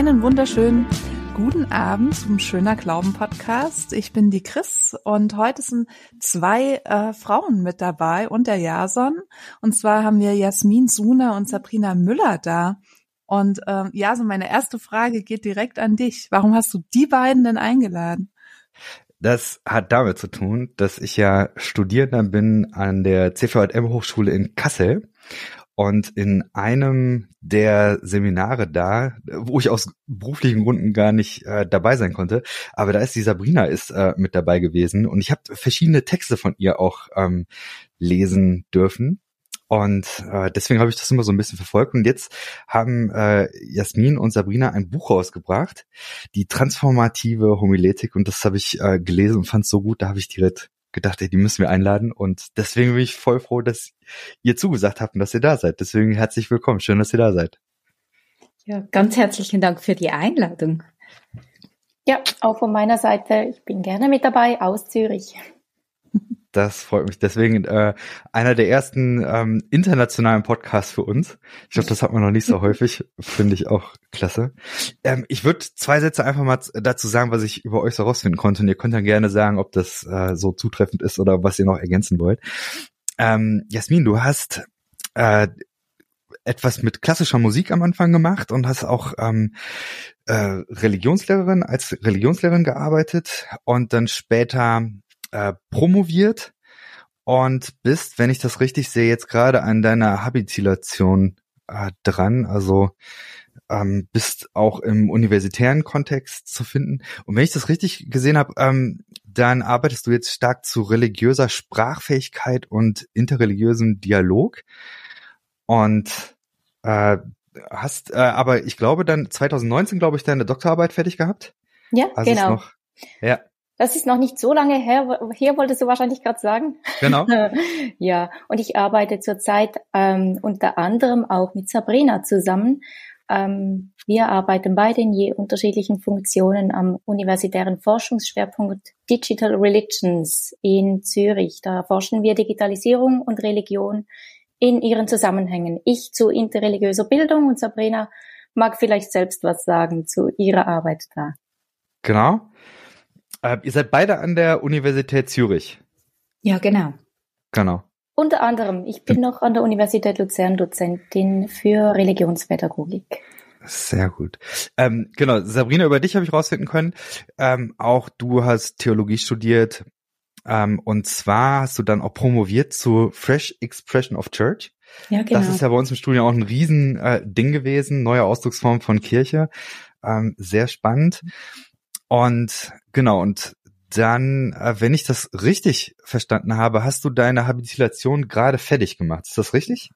Einen wunderschönen guten Abend zum Schöner Glauben Podcast. Ich bin die Chris und heute sind zwei äh, Frauen mit dabei und der Jason. Und zwar haben wir Jasmin Suna und Sabrina Müller da. Und ähm, Jason, meine erste Frage geht direkt an dich. Warum hast du die beiden denn eingeladen? Das hat damit zu tun, dass ich ja Studierender bin an der CVM Hochschule in Kassel und in einem der Seminare da, wo ich aus beruflichen Gründen gar nicht äh, dabei sein konnte, aber da ist die Sabrina ist äh, mit dabei gewesen und ich habe verschiedene Texte von ihr auch ähm, lesen dürfen. Und äh, deswegen habe ich das immer so ein bisschen verfolgt. Und jetzt haben äh, Jasmin und Sabrina ein Buch rausgebracht, die transformative Homiletik. Und das habe ich äh, gelesen und fand es so gut, da habe ich direkt gedacht, ey, die müssen wir einladen und deswegen bin ich voll froh, dass ihr zugesagt habt und dass ihr da seid. Deswegen herzlich willkommen. Schön, dass ihr da seid. Ja, ganz herzlichen Dank für die Einladung. Ja, auch von meiner Seite. Ich bin gerne mit dabei aus Zürich. Das freut mich. Deswegen äh, einer der ersten ähm, internationalen Podcasts für uns. Ich glaube, das hat man noch nicht so häufig. Finde ich auch klasse. Ähm, ich würde zwei Sätze einfach mal dazu sagen, was ich über euch so rausfinden konnte. Und ihr könnt dann gerne sagen, ob das äh, so zutreffend ist oder was ihr noch ergänzen wollt. Ähm, Jasmin, du hast äh, etwas mit klassischer Musik am Anfang gemacht und hast auch ähm, äh, Religionslehrerin als Religionslehrerin gearbeitet und dann später äh, promoviert und bist, wenn ich das richtig sehe, jetzt gerade an deiner Habilitation äh, dran. Also ähm, bist auch im universitären Kontext zu finden. Und wenn ich das richtig gesehen habe, ähm, dann arbeitest du jetzt stark zu religiöser Sprachfähigkeit und interreligiösem Dialog. Und äh, hast, äh, aber ich glaube dann 2019, glaube ich, deine Doktorarbeit fertig gehabt. Ja, also genau. Noch, ja, das ist noch nicht so lange her, hier wolltest du wahrscheinlich gerade sagen. Genau. ja, und ich arbeite zurzeit ähm, unter anderem auch mit Sabrina zusammen. Ähm, wir arbeiten beide in je unterschiedlichen Funktionen am universitären Forschungsschwerpunkt Digital Religions in Zürich. Da forschen wir Digitalisierung und Religion in ihren Zusammenhängen. Ich zu interreligiöser Bildung und Sabrina mag vielleicht selbst was sagen zu ihrer Arbeit da. Genau. Äh, ihr seid beide an der Universität Zürich. Ja, genau. Genau. Unter anderem, ich bin noch an der Universität Luzern Dozentin für Religionspädagogik. Sehr gut. Ähm, genau, Sabrina, über dich habe ich rausfinden können. Ähm, auch du hast Theologie studiert. Ähm, und zwar hast du dann auch promoviert zu Fresh Expression of Church. Ja, genau. Das ist ja bei uns im Studium auch ein Riesen äh, Ding gewesen, neue Ausdrucksform von Kirche. Ähm, sehr spannend. Und genau, und dann, äh, wenn ich das richtig verstanden habe, hast du deine Habilitation gerade fertig gemacht. Ist das richtig?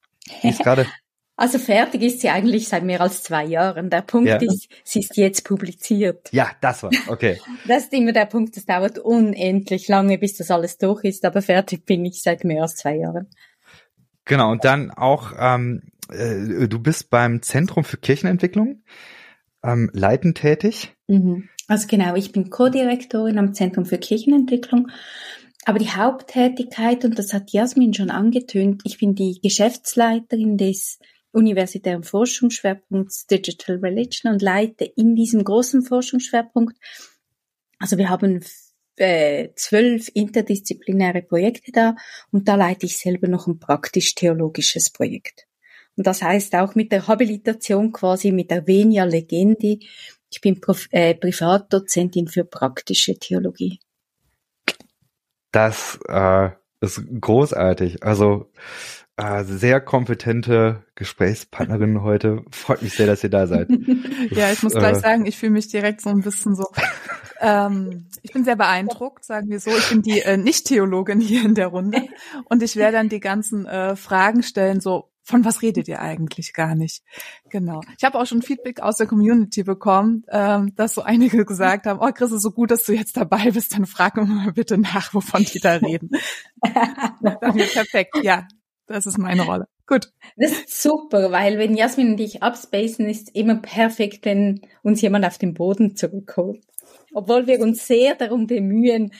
ist gerade also fertig ist sie eigentlich seit mehr als zwei Jahren. Der Punkt ja. ist, sie ist jetzt publiziert. Ja, das war, okay. Das ist immer der Punkt, es dauert unendlich lange, bis das alles durch ist, aber fertig bin ich seit mehr als zwei Jahren. Genau, und dann auch, ähm, äh, du bist beim Zentrum für Kirchenentwicklung ähm, leitend tätig. Mhm. Also genau, ich bin Co-Direktorin am Zentrum für Kirchenentwicklung. Aber die Haupttätigkeit, und das hat Jasmin schon angetönt, ich bin die Geschäftsleiterin des universitären Forschungsschwerpunkts Digital Religion und leite in diesem großen Forschungsschwerpunkt, also wir haben äh, zwölf interdisziplinäre Projekte da und da leite ich selber noch ein praktisch-theologisches Projekt. Und das heißt auch mit der Habilitation quasi mit der Venia Legendi ich bin Prof äh, Privatdozentin für praktische Theologie. Das äh, ist großartig. Also äh, sehr kompetente Gesprächspartnerin heute. Freut mich sehr, dass ihr da seid. ja, ich muss gleich äh, sagen, ich fühle mich direkt so ein bisschen so. Ähm, ich bin sehr beeindruckt, sagen wir so. Ich bin die äh, Nicht-Theologin hier in der Runde und ich werde dann die ganzen äh, Fragen stellen, so von was redet ihr eigentlich gar nicht? Genau. Ich habe auch schon Feedback aus der Community bekommen, ähm, dass so einige gesagt haben, oh Chris, ist so gut, dass du jetzt dabei bist, dann frag mir mal bitte nach, wovon die da reden. perfekt, ja, das ist meine Rolle. Gut. Das ist super, weil wenn Jasmin und ich abspacen, ist immer perfekt, wenn uns jemand auf den Boden zurückholt. Obwohl wir uns sehr darum bemühen,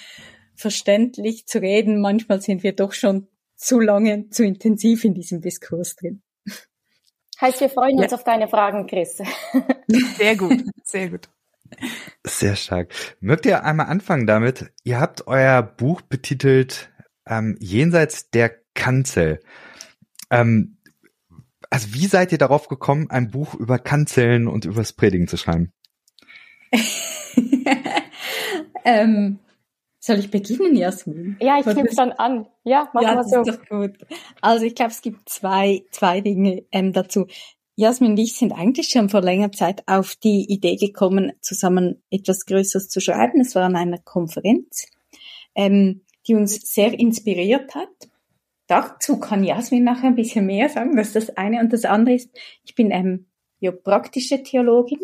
verständlich zu reden, manchmal sind wir doch schon zu lange, zu intensiv in diesem Diskurs drin. Heißt, wir freuen uns ja. auf deine Fragen, Chris. Sehr gut, sehr gut. Sehr stark. Mögt ihr einmal anfangen damit? Ihr habt euer Buch betitelt ähm, Jenseits der Kanzel. Ähm, also wie seid ihr darauf gekommen, ein Buch über Kanzeln und übers Predigen zu schreiben? ähm, soll ich beginnen, Jasmin? Ja, ich knüpfe dann an. Ja, mach ja, mal so. Ist doch gut. Also ich glaube, es gibt zwei, zwei Dinge ähm, dazu. Jasmin und ich sind eigentlich schon vor längerer Zeit auf die Idee gekommen, zusammen etwas Größeres zu schreiben. Es war an einer Konferenz, ähm, die uns sehr inspiriert hat. Dazu kann Jasmin nachher ein bisschen mehr sagen. Das ist das eine. Und das andere ist, ich bin ähm, ja, praktische Theologin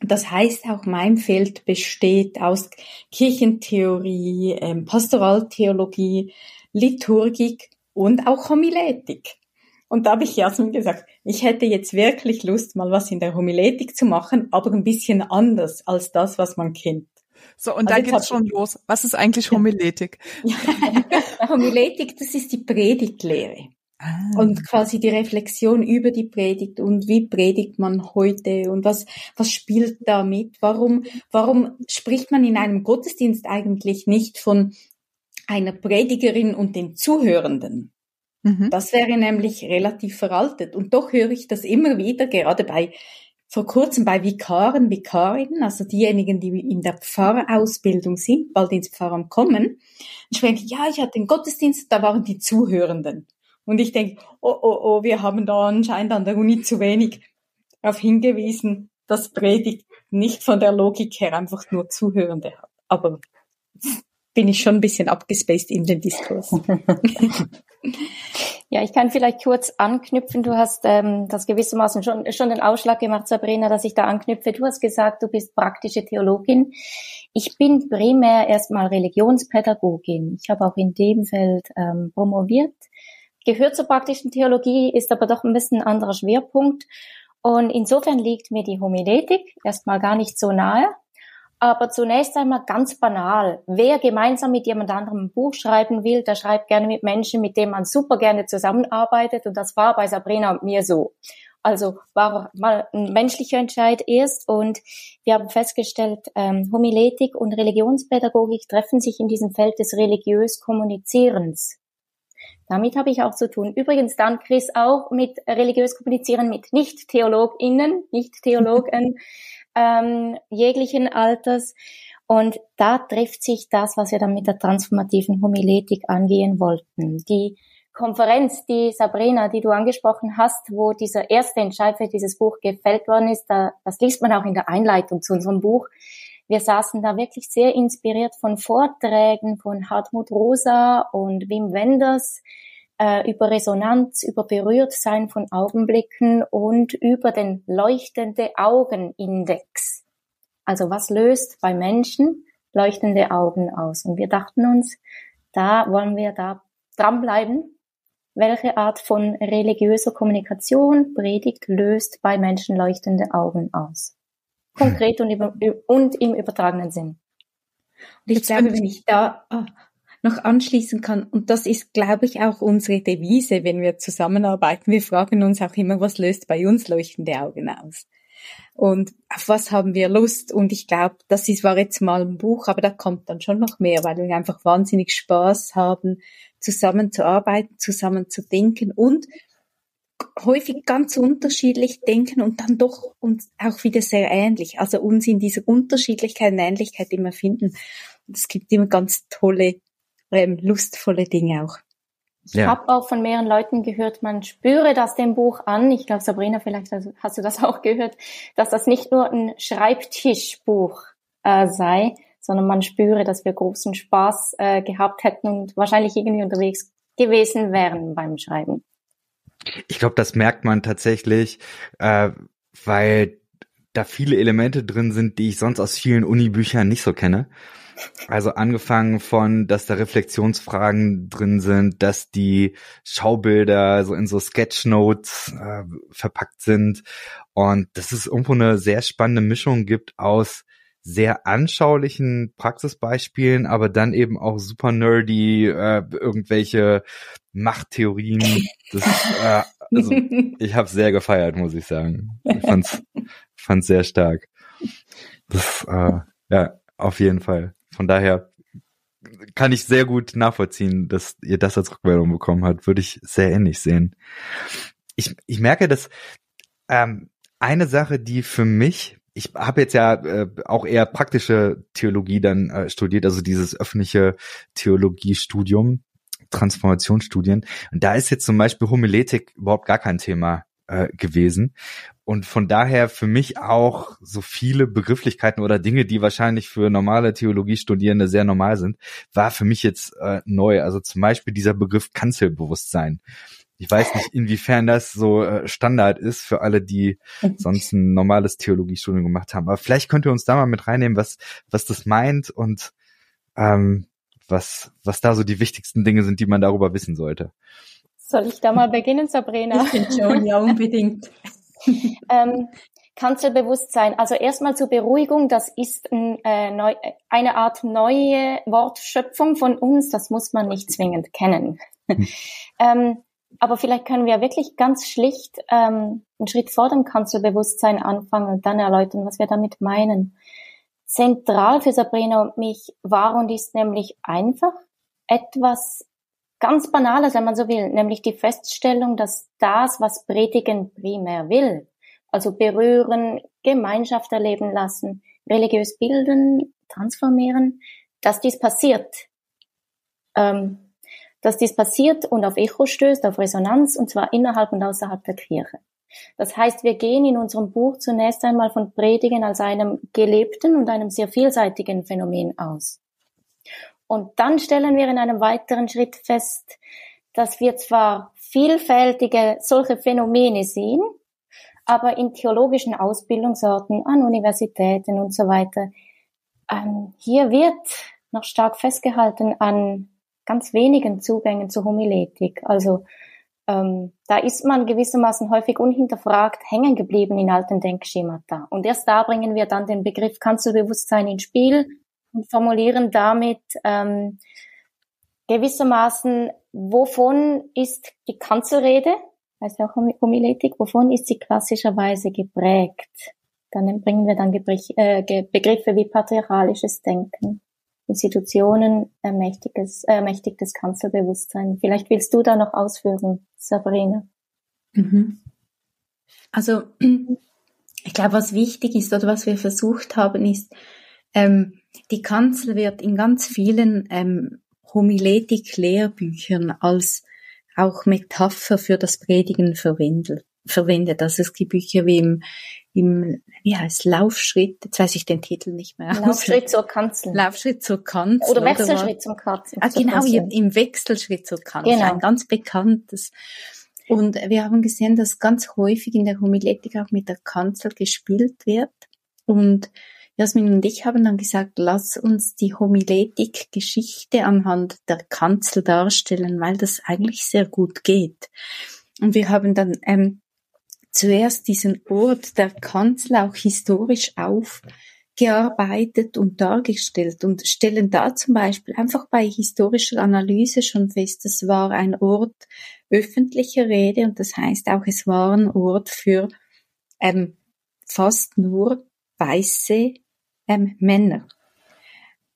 das heißt, auch mein Feld besteht aus Kirchentheorie, ähm, Pastoraltheologie, Liturgik und auch Homiletik. Und da habe ich Jasmin gesagt, ich hätte jetzt wirklich Lust, mal was in der Homiletik zu machen, aber ein bisschen anders als das, was man kennt. So, und also da geht's schon los. Was ist eigentlich Homiletik? Homiletik, das ist die Predigtlehre. Ah. Und quasi die Reflexion über die Predigt und wie predigt man heute und was, was spielt da mit? Warum, warum spricht man in einem Gottesdienst eigentlich nicht von einer Predigerin und den Zuhörenden? Mhm. Das wäre nämlich relativ veraltet. Und doch höre ich das immer wieder, gerade bei, vor kurzem bei Vikaren, Vikarinnen, also diejenigen, die in der Pfarrausbildung sind, bald ins Pfarramt kommen, sprechen, ja, ich hatte den Gottesdienst, da waren die Zuhörenden. Und ich denke, oh, oh, oh, wir haben da anscheinend an der Uni zu wenig darauf hingewiesen, dass Predigt nicht von der Logik her einfach nur Zuhörende hat. Aber bin ich schon ein bisschen abgespaced in den Diskurs. Ja, ich kann vielleicht kurz anknüpfen. Du hast ähm, das gewissermaßen schon, schon den Ausschlag gemacht, Sabrina, dass ich da anknüpfe. Du hast gesagt, du bist praktische Theologin. Ich bin primär erstmal Religionspädagogin. Ich habe auch in dem Feld ähm, promoviert gehört zur praktischen Theologie, ist aber doch ein bisschen ein anderer Schwerpunkt. Und insofern liegt mir die Homiletik erstmal gar nicht so nahe. Aber zunächst einmal ganz banal. Wer gemeinsam mit jemand anderem ein Buch schreiben will, der schreibt gerne mit Menschen, mit denen man super gerne zusammenarbeitet. Und das war bei Sabrina und mir so. Also war mal ein menschlicher Entscheid erst und wir haben festgestellt, ähm, Homiletik und Religionspädagogik treffen sich in diesem Feld des religiös Kommunizierens. Damit habe ich auch zu tun. Übrigens dann, Chris, auch mit religiös kommunizieren mit Nicht-TheologInnen, Nicht-Theologen ähm, jeglichen Alters. Und da trifft sich das, was wir dann mit der transformativen Homiletik angehen wollten. Die Konferenz, die Sabrina, die du angesprochen hast, wo dieser erste Entscheid für dieses Buch gefällt worden ist, da, das liest man auch in der Einleitung zu unserem Buch, wir saßen da wirklich sehr inspiriert von Vorträgen von Hartmut Rosa und Wim Wenders äh, über Resonanz, über Berührtsein von Augenblicken und über den leuchtende Augenindex. Also was löst bei Menschen leuchtende Augen aus? Und wir dachten uns, da wollen wir da dranbleiben. Welche Art von religiöser Kommunikation, Predigt löst bei Menschen leuchtende Augen aus? Konkret und, über, und im übertragenen Sinn. Und ich glaube, wenn ich da ah, noch anschließen kann, und das ist, glaube ich, auch unsere Devise, wenn wir zusammenarbeiten. Wir fragen uns auch immer, was löst bei uns leuchtende Augen aus? Und auf was haben wir Lust? Und ich glaube, das ist, war jetzt mal ein Buch, aber da kommt dann schon noch mehr, weil wir einfach wahnsinnig Spaß haben, zusammen zu arbeiten, zusammen zu denken und häufig ganz unterschiedlich denken und dann doch uns auch wieder sehr ähnlich. Also uns in dieser Unterschiedlichkeit und Ähnlichkeit immer finden. Und es gibt immer ganz tolle, ähm, lustvolle Dinge auch. Ich ja. habe auch von mehreren Leuten gehört, man spüre das dem Buch an. Ich glaube, Sabrina, vielleicht hast du das auch gehört, dass das nicht nur ein Schreibtischbuch äh, sei, sondern man spüre, dass wir großen Spaß äh, gehabt hätten und wahrscheinlich irgendwie unterwegs gewesen wären beim Schreiben. Ich glaube, das merkt man tatsächlich, äh, weil da viele Elemente drin sind, die ich sonst aus vielen Unibüchern nicht so kenne. Also angefangen von, dass da Reflexionsfragen drin sind, dass die Schaubilder so in so Sketchnotes äh, verpackt sind und dass es irgendwo eine sehr spannende Mischung gibt aus sehr anschaulichen Praxisbeispielen, aber dann eben auch super nerdy, äh, irgendwelche Machttheorien des äh, also ich habe sehr gefeiert, muss ich sagen. Ich fand's, fand's sehr stark. Das, äh, ja, auf jeden Fall. Von daher kann ich sehr gut nachvollziehen, dass ihr das als Rückmeldung bekommen habt. Würde ich sehr ähnlich sehen. Ich, ich merke, dass ähm, eine Sache, die für mich ich habe jetzt ja äh, auch eher praktische Theologie dann äh, studiert, also dieses öffentliche Theologiestudium, Transformationsstudien. Und da ist jetzt zum Beispiel Homiletik überhaupt gar kein Thema äh, gewesen. Und von daher für mich auch so viele Begrifflichkeiten oder Dinge, die wahrscheinlich für normale Theologiestudierende sehr normal sind, war für mich jetzt äh, neu. Also zum Beispiel dieser Begriff Kanzelbewusstsein. Ich weiß nicht, inwiefern das so äh, Standard ist für alle, die sonst ein normales Theologiestudium gemacht haben. Aber vielleicht könnt ihr uns da mal mit reinnehmen, was, was das meint und ähm, was, was da so die wichtigsten Dinge sind, die man darüber wissen sollte. Soll ich da mal beginnen, Sabrina? Ich bin schon, ja, unbedingt. ähm, Kanzelbewusstsein. Also erstmal zur Beruhigung, das ist ein, äh, neu, eine Art neue Wortschöpfung von uns, das muss man nicht zwingend kennen. Hm. ähm, aber vielleicht können wir wirklich ganz schlicht ähm, einen Schritt vor dem Kanzelbewusstsein anfangen und dann erläutern, was wir damit meinen. Zentral für Sabrina und mich war und ist nämlich einfach etwas ganz Banales, wenn man so will, nämlich die Feststellung, dass das, was Predigen primär will, also berühren, Gemeinschaft erleben lassen, religiös bilden, transformieren, dass dies passiert. Ähm, dass dies passiert und auf Echo stößt, auf Resonanz, und zwar innerhalb und außerhalb der Kirche. Das heißt, wir gehen in unserem Buch zunächst einmal von Predigen als einem gelebten und einem sehr vielseitigen Phänomen aus. Und dann stellen wir in einem weiteren Schritt fest, dass wir zwar vielfältige solche Phänomene sehen, aber in theologischen Ausbildungsorten, an Universitäten und so weiter, ähm, hier wird noch stark festgehalten an ganz wenigen Zugängen zur Homiletik. Also ähm, da ist man gewissermaßen häufig unhinterfragt hängen geblieben in alten Denkschemata. Und erst da bringen wir dann den Begriff Kanzelbewusstsein ins Spiel und formulieren damit ähm, gewissermaßen, wovon ist die Kanzelrede, heißt ja auch Homiletik, wovon ist sie klassischerweise geprägt? Dann bringen wir dann äh, Begriffe wie patriarchalisches Denken, Institutionen ermächtigtes, ermächtigtes Kanzelbewusstsein. Vielleicht willst du da noch ausführen, Sabrina. Mhm. Also ich glaube, was wichtig ist oder was wir versucht haben, ist, ähm, die Kanzel wird in ganz vielen ähm, Homiletik-Lehrbüchern als auch Metapher für das Predigen verwendet. Verwendet. Also es gibt Bücher wie im im, wie heißt Laufschritt, jetzt weiß ich den Titel nicht mehr. Laufschritt zur Kanzel. Laufschritt zur Kanzel. Oder Wechselschritt oder zum Kanzel. Ah, genau, im Wechselschritt zur Kanzel. Genau. Ein ganz bekanntes. Und wir haben gesehen, dass ganz häufig in der Homiletik auch mit der Kanzel gespielt wird. Und Jasmin und ich haben dann gesagt, lass uns die Homiletik-Geschichte anhand der Kanzel darstellen, weil das eigentlich sehr gut geht. Und wir haben dann ähm, zuerst diesen Ort der Kanzel auch historisch aufgearbeitet und dargestellt und stellen da zum Beispiel einfach bei historischer Analyse schon fest, es war ein Ort öffentlicher Rede und das heißt auch, es war ein Ort für ähm, fast nur weiße ähm, Männer.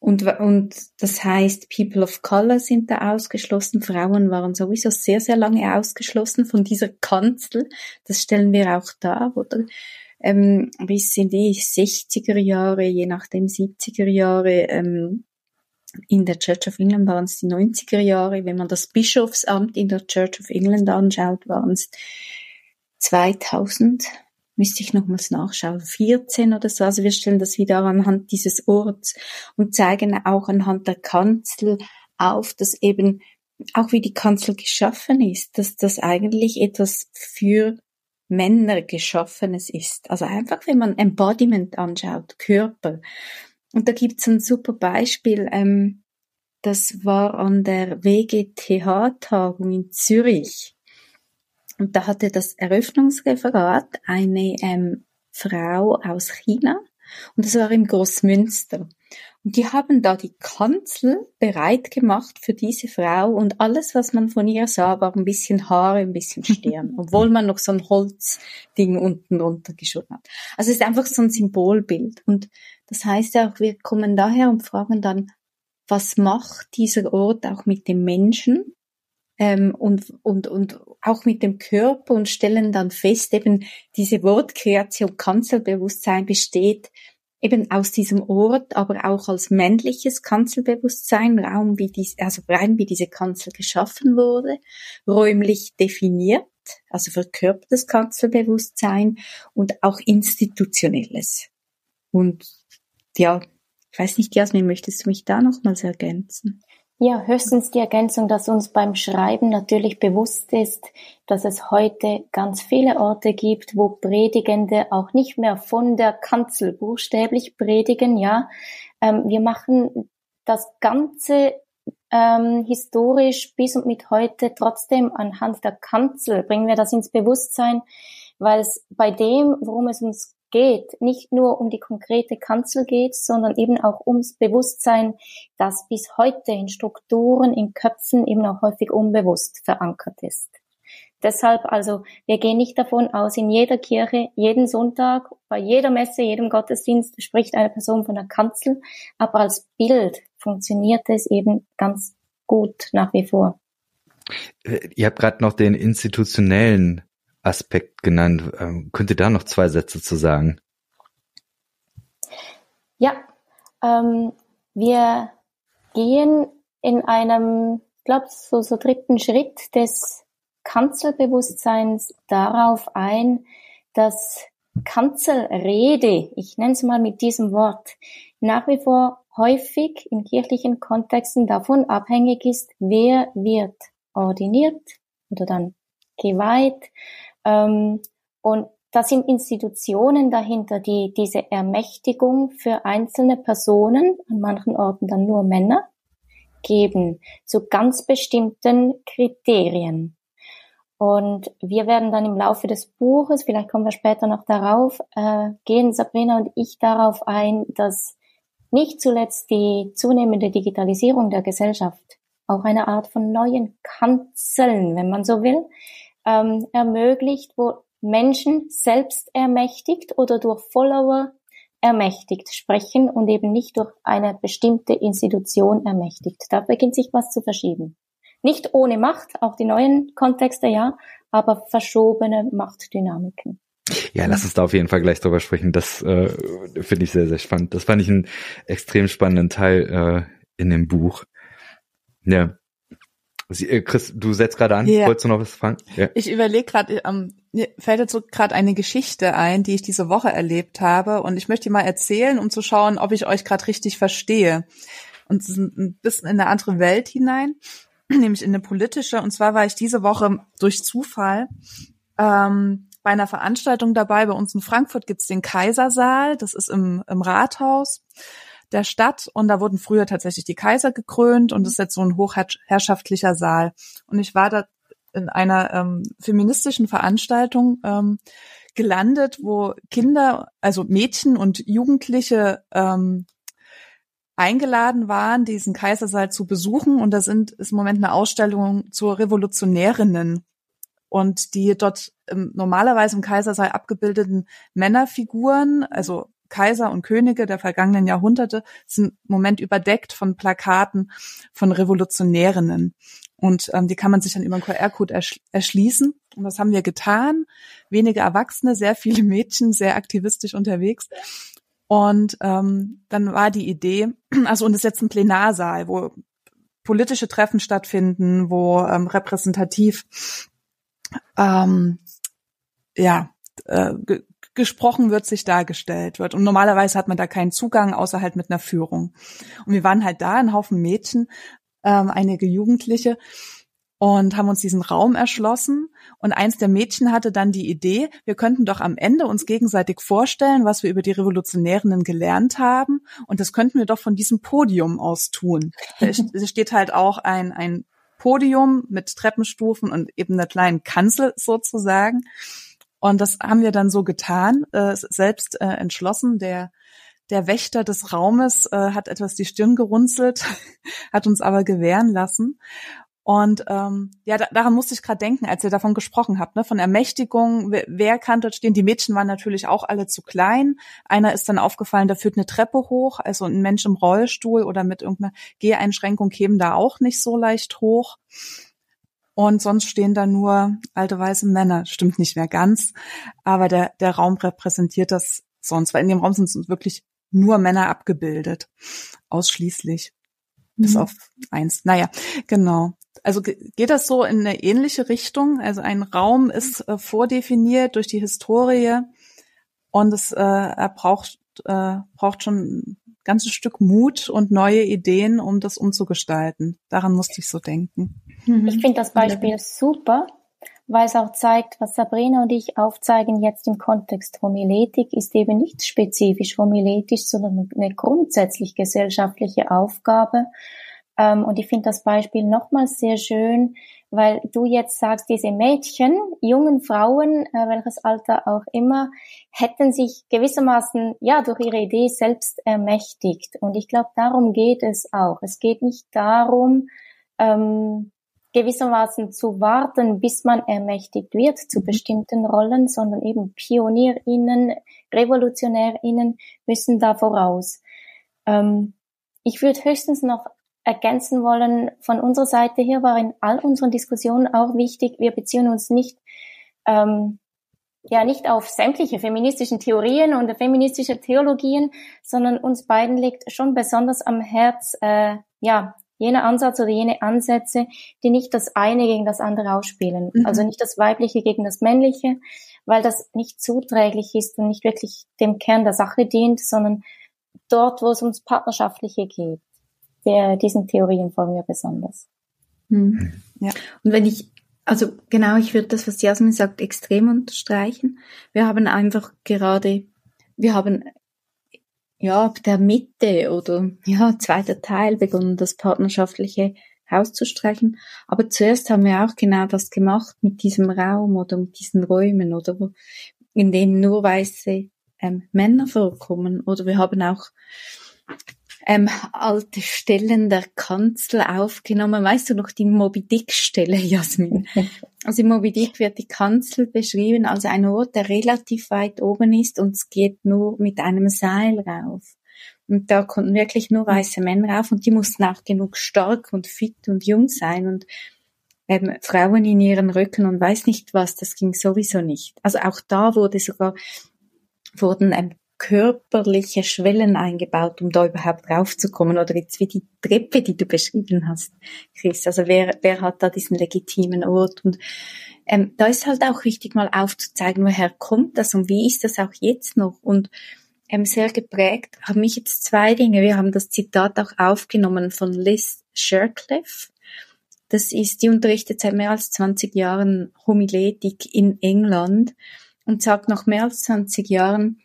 Und, und das heißt, People of Color sind da ausgeschlossen, Frauen waren sowieso sehr, sehr lange ausgeschlossen von dieser Kanzel. Das stellen wir auch da, oder? Ähm, bis in die 60er Jahre, je nachdem 70er Jahre, ähm, in der Church of England waren es die 90er Jahre. Wenn man das Bischofsamt in der Church of England anschaut, waren es 2000 müsste ich nochmals nachschauen, 14 oder so. Also wir stellen das wieder anhand dieses Orts und zeigen auch anhand der Kanzel auf, dass eben auch wie die Kanzel geschaffen ist, dass das eigentlich etwas für Männer geschaffenes ist. Also einfach, wenn man Embodiment anschaut, Körper. Und da gibt's ein super Beispiel, ähm, das war an der WGTH-Tagung in Zürich. Und da hatte das Eröffnungsreferat eine ähm, Frau aus China und das war im Großmünster. Und die haben da die Kanzel bereit gemacht für diese Frau und alles, was man von ihr sah, war ein bisschen Haare, ein bisschen Stirn, obwohl man noch so ein Holzding unten drunter geschoben hat. Also es ist einfach so ein Symbolbild. Und das heißt ja auch, wir kommen daher und fragen dann, was macht dieser Ort auch mit dem Menschen? Ähm, und, und, und auch mit dem Körper und stellen dann fest, eben diese Wortkreation Kanzelbewusstsein besteht eben aus diesem Ort, aber auch als männliches Kanzelbewusstsein, Raum wie dies, also rein wie diese Kanzel geschaffen wurde, räumlich definiert, also verkörpertes Kanzelbewusstsein und auch institutionelles. Und ja, ich weiß nicht, Jasmin, möchtest du mich da nochmals ergänzen? Ja, höchstens die Ergänzung, dass uns beim Schreiben natürlich bewusst ist, dass es heute ganz viele Orte gibt, wo Predigende auch nicht mehr von der Kanzel buchstäblich predigen. Ja, ähm, wir machen das Ganze ähm, historisch bis und mit heute trotzdem anhand der Kanzel bringen wir das ins Bewusstsein, weil es bei dem, worum es uns geht, nicht nur um die konkrete Kanzel geht, sondern eben auch ums Bewusstsein, das bis heute in Strukturen, in Köpfen eben auch häufig unbewusst verankert ist. Deshalb also, wir gehen nicht davon aus, in jeder Kirche, jeden Sonntag, bei jeder Messe, jedem Gottesdienst spricht eine Person von der Kanzel, aber als Bild funktioniert es eben ganz gut nach wie vor. Äh, ihr habt gerade noch den institutionellen Aspekt genannt. Ähm, könnt ihr da noch zwei Sätze zu sagen? Ja, ähm, wir gehen in einem, ich glaube, so, so dritten Schritt des Kanzelbewusstseins darauf ein, dass Kanzelrede, ich nenne es mal mit diesem Wort, nach wie vor häufig in kirchlichen Kontexten davon abhängig ist, wer wird ordiniert oder dann geweiht, ähm, und da sind Institutionen dahinter, die diese Ermächtigung für einzelne Personen, an manchen Orten dann nur Männer, geben, zu ganz bestimmten Kriterien. Und wir werden dann im Laufe des Buches, vielleicht kommen wir später noch darauf, äh, gehen Sabrina und ich darauf ein, dass nicht zuletzt die zunehmende Digitalisierung der Gesellschaft auch eine Art von neuen Kanzeln, wenn man so will, ähm, ermöglicht, wo Menschen selbst ermächtigt oder durch Follower ermächtigt sprechen und eben nicht durch eine bestimmte Institution ermächtigt. Da beginnt sich was zu verschieben. Nicht ohne Macht, auch die neuen Kontexte ja, aber verschobene Machtdynamiken. Ja, lass uns da auf jeden Fall gleich drüber sprechen. Das äh, finde ich sehr, sehr spannend. Das fand ich einen extrem spannenden Teil äh, in dem Buch. Ja. Sie, äh, Chris, du setzt gerade an. Ja. Wolltest du noch was fragen? Ja. Ich überlege gerade, ähm, mir fällt jetzt so gerade eine Geschichte ein, die ich diese Woche erlebt habe und ich möchte die mal erzählen, um zu schauen, ob ich euch gerade richtig verstehe. Und ein bisschen in eine andere Welt hinein, nämlich in eine politische. Und zwar war ich diese Woche durch Zufall ähm, bei einer Veranstaltung dabei. Bei uns in Frankfurt gibt's den Kaisersaal, das ist im, im Rathaus der Stadt und da wurden früher tatsächlich die Kaiser gekrönt und es ist jetzt so ein hochherrschaftlicher Saal. Und ich war da in einer ähm, feministischen Veranstaltung ähm, gelandet, wo Kinder, also Mädchen und Jugendliche ähm, eingeladen waren, diesen Kaisersaal zu besuchen. Und da sind ist im Moment eine Ausstellung zur Revolutionärinnen. Und die dort ähm, normalerweise im Kaisersaal abgebildeten Männerfiguren, also Kaiser und Könige der vergangenen Jahrhunderte sind im Moment überdeckt von Plakaten von Revolutionärinnen. Und ähm, die kann man sich dann über einen QR-Code ersch erschließen. Und das haben wir getan. Wenige Erwachsene, sehr viele Mädchen, sehr aktivistisch unterwegs. Und ähm, dann war die Idee, also und es ist jetzt ein Plenarsaal, wo politische Treffen stattfinden, wo ähm, repräsentativ ähm, ja äh, gesprochen wird, sich dargestellt wird. Und normalerweise hat man da keinen Zugang, außer halt mit einer Führung. Und wir waren halt da, ein Haufen Mädchen, ähm, einige Jugendliche und haben uns diesen Raum erschlossen. Und eins der Mädchen hatte dann die Idee, wir könnten doch am Ende uns gegenseitig vorstellen, was wir über die Revolutionärinnen gelernt haben. Und das könnten wir doch von diesem Podium aus tun. Da steht halt auch ein, ein Podium mit Treppenstufen und eben einer kleinen Kanzel sozusagen. Und das haben wir dann so getan, äh, selbst äh, entschlossen. Der der Wächter des Raumes äh, hat etwas die Stirn gerunzelt, hat uns aber gewähren lassen. Und ähm, ja, da, daran musste ich gerade denken, als ihr davon gesprochen habt, ne, von Ermächtigung, wer, wer kann dort stehen? Die Mädchen waren natürlich auch alle zu klein. Einer ist dann aufgefallen, da führt eine Treppe hoch, also ein Mensch im Rollstuhl oder mit irgendeiner Geheinschränkung kämen da auch nicht so leicht hoch. Und sonst stehen da nur alte weiße Männer. Stimmt nicht mehr ganz, aber der, der Raum repräsentiert das sonst, weil in dem Raum sind wirklich nur Männer abgebildet. Ausschließlich. Bis mhm. auf eins. Naja, genau. Also geht das so in eine ähnliche Richtung? Also ein Raum ist äh, vordefiniert durch die Historie und es äh, er braucht, äh, braucht schon ein ganzes Stück Mut und neue Ideen, um das umzugestalten. Daran musste ich so denken. Mhm. Ich finde das Beispiel super, weil es auch zeigt, was Sabrina und ich aufzeigen jetzt im Kontext Homiletik, ist eben nicht spezifisch homiletisch, sondern eine grundsätzlich gesellschaftliche Aufgabe. Ähm, und ich finde das Beispiel nochmals sehr schön, weil du jetzt sagst, diese Mädchen, jungen Frauen, äh, welches Alter auch immer, hätten sich gewissermaßen ja durch ihre Idee selbst ermächtigt. Und ich glaube, darum geht es auch. Es geht nicht darum, ähm, gewissermaßen zu warten, bis man ermächtigt wird zu mhm. bestimmten Rollen, sondern eben PionierInnen, RevolutionärInnen müssen da voraus. Ähm, ich würde höchstens noch ergänzen wollen, von unserer Seite her war in all unseren Diskussionen auch wichtig, wir beziehen uns nicht ähm, ja nicht auf sämtliche feministischen Theorien und feministische Theologien, sondern uns beiden liegt schon besonders am Herz äh, ja jener Ansatz oder jene Ansätze, die nicht das eine gegen das andere ausspielen. Mhm. Also nicht das Weibliche gegen das Männliche, weil das nicht zuträglich ist und nicht wirklich dem Kern der Sache dient, sondern dort, wo es ums Partnerschaftliche geht. Der, diesen Theorien folgen wir besonders. Mhm. Ja. Und wenn ich also genau, ich würde das, was Jasmin sagt, extrem unterstreichen. Wir haben einfach gerade, wir haben ja, ab der Mitte oder ja, zweiter Teil begonnen, das partnerschaftliche auszustreichen. Aber zuerst haben wir auch genau das gemacht mit diesem Raum oder mit diesen Räumen oder in denen nur weiße ähm, Männer vorkommen. Oder wir haben auch ähm, alte Stellen der Kanzel aufgenommen. Weißt du noch die Moby Dick Stelle, Jasmin? Also im Moby Dick wird die Kanzel beschrieben als ein Ort, der relativ weit oben ist und es geht nur mit einem Seil rauf. Und da konnten wirklich nur weiße Männer rauf und die mussten auch genug stark und fit und jung sein und ähm, Frauen in ihren Rücken und weiß nicht was, das ging sowieso nicht. Also auch da wurde sogar wurden ähm, körperliche Schwellen eingebaut, um da überhaupt raufzukommen? Oder jetzt wie die Treppe, die du beschrieben hast, Chris. Also wer, wer hat da diesen legitimen Ort? Und ähm, da ist halt auch wichtig, mal aufzuzeigen, woher kommt das und wie ist das auch jetzt noch? Und ähm, sehr geprägt haben mich jetzt zwei Dinge. Wir haben das Zitat auch aufgenommen von Liz Shercliffe. Das ist, die unterrichtet seit mehr als 20 Jahren Homiletik in England und sagt nach mehr als 20 Jahren,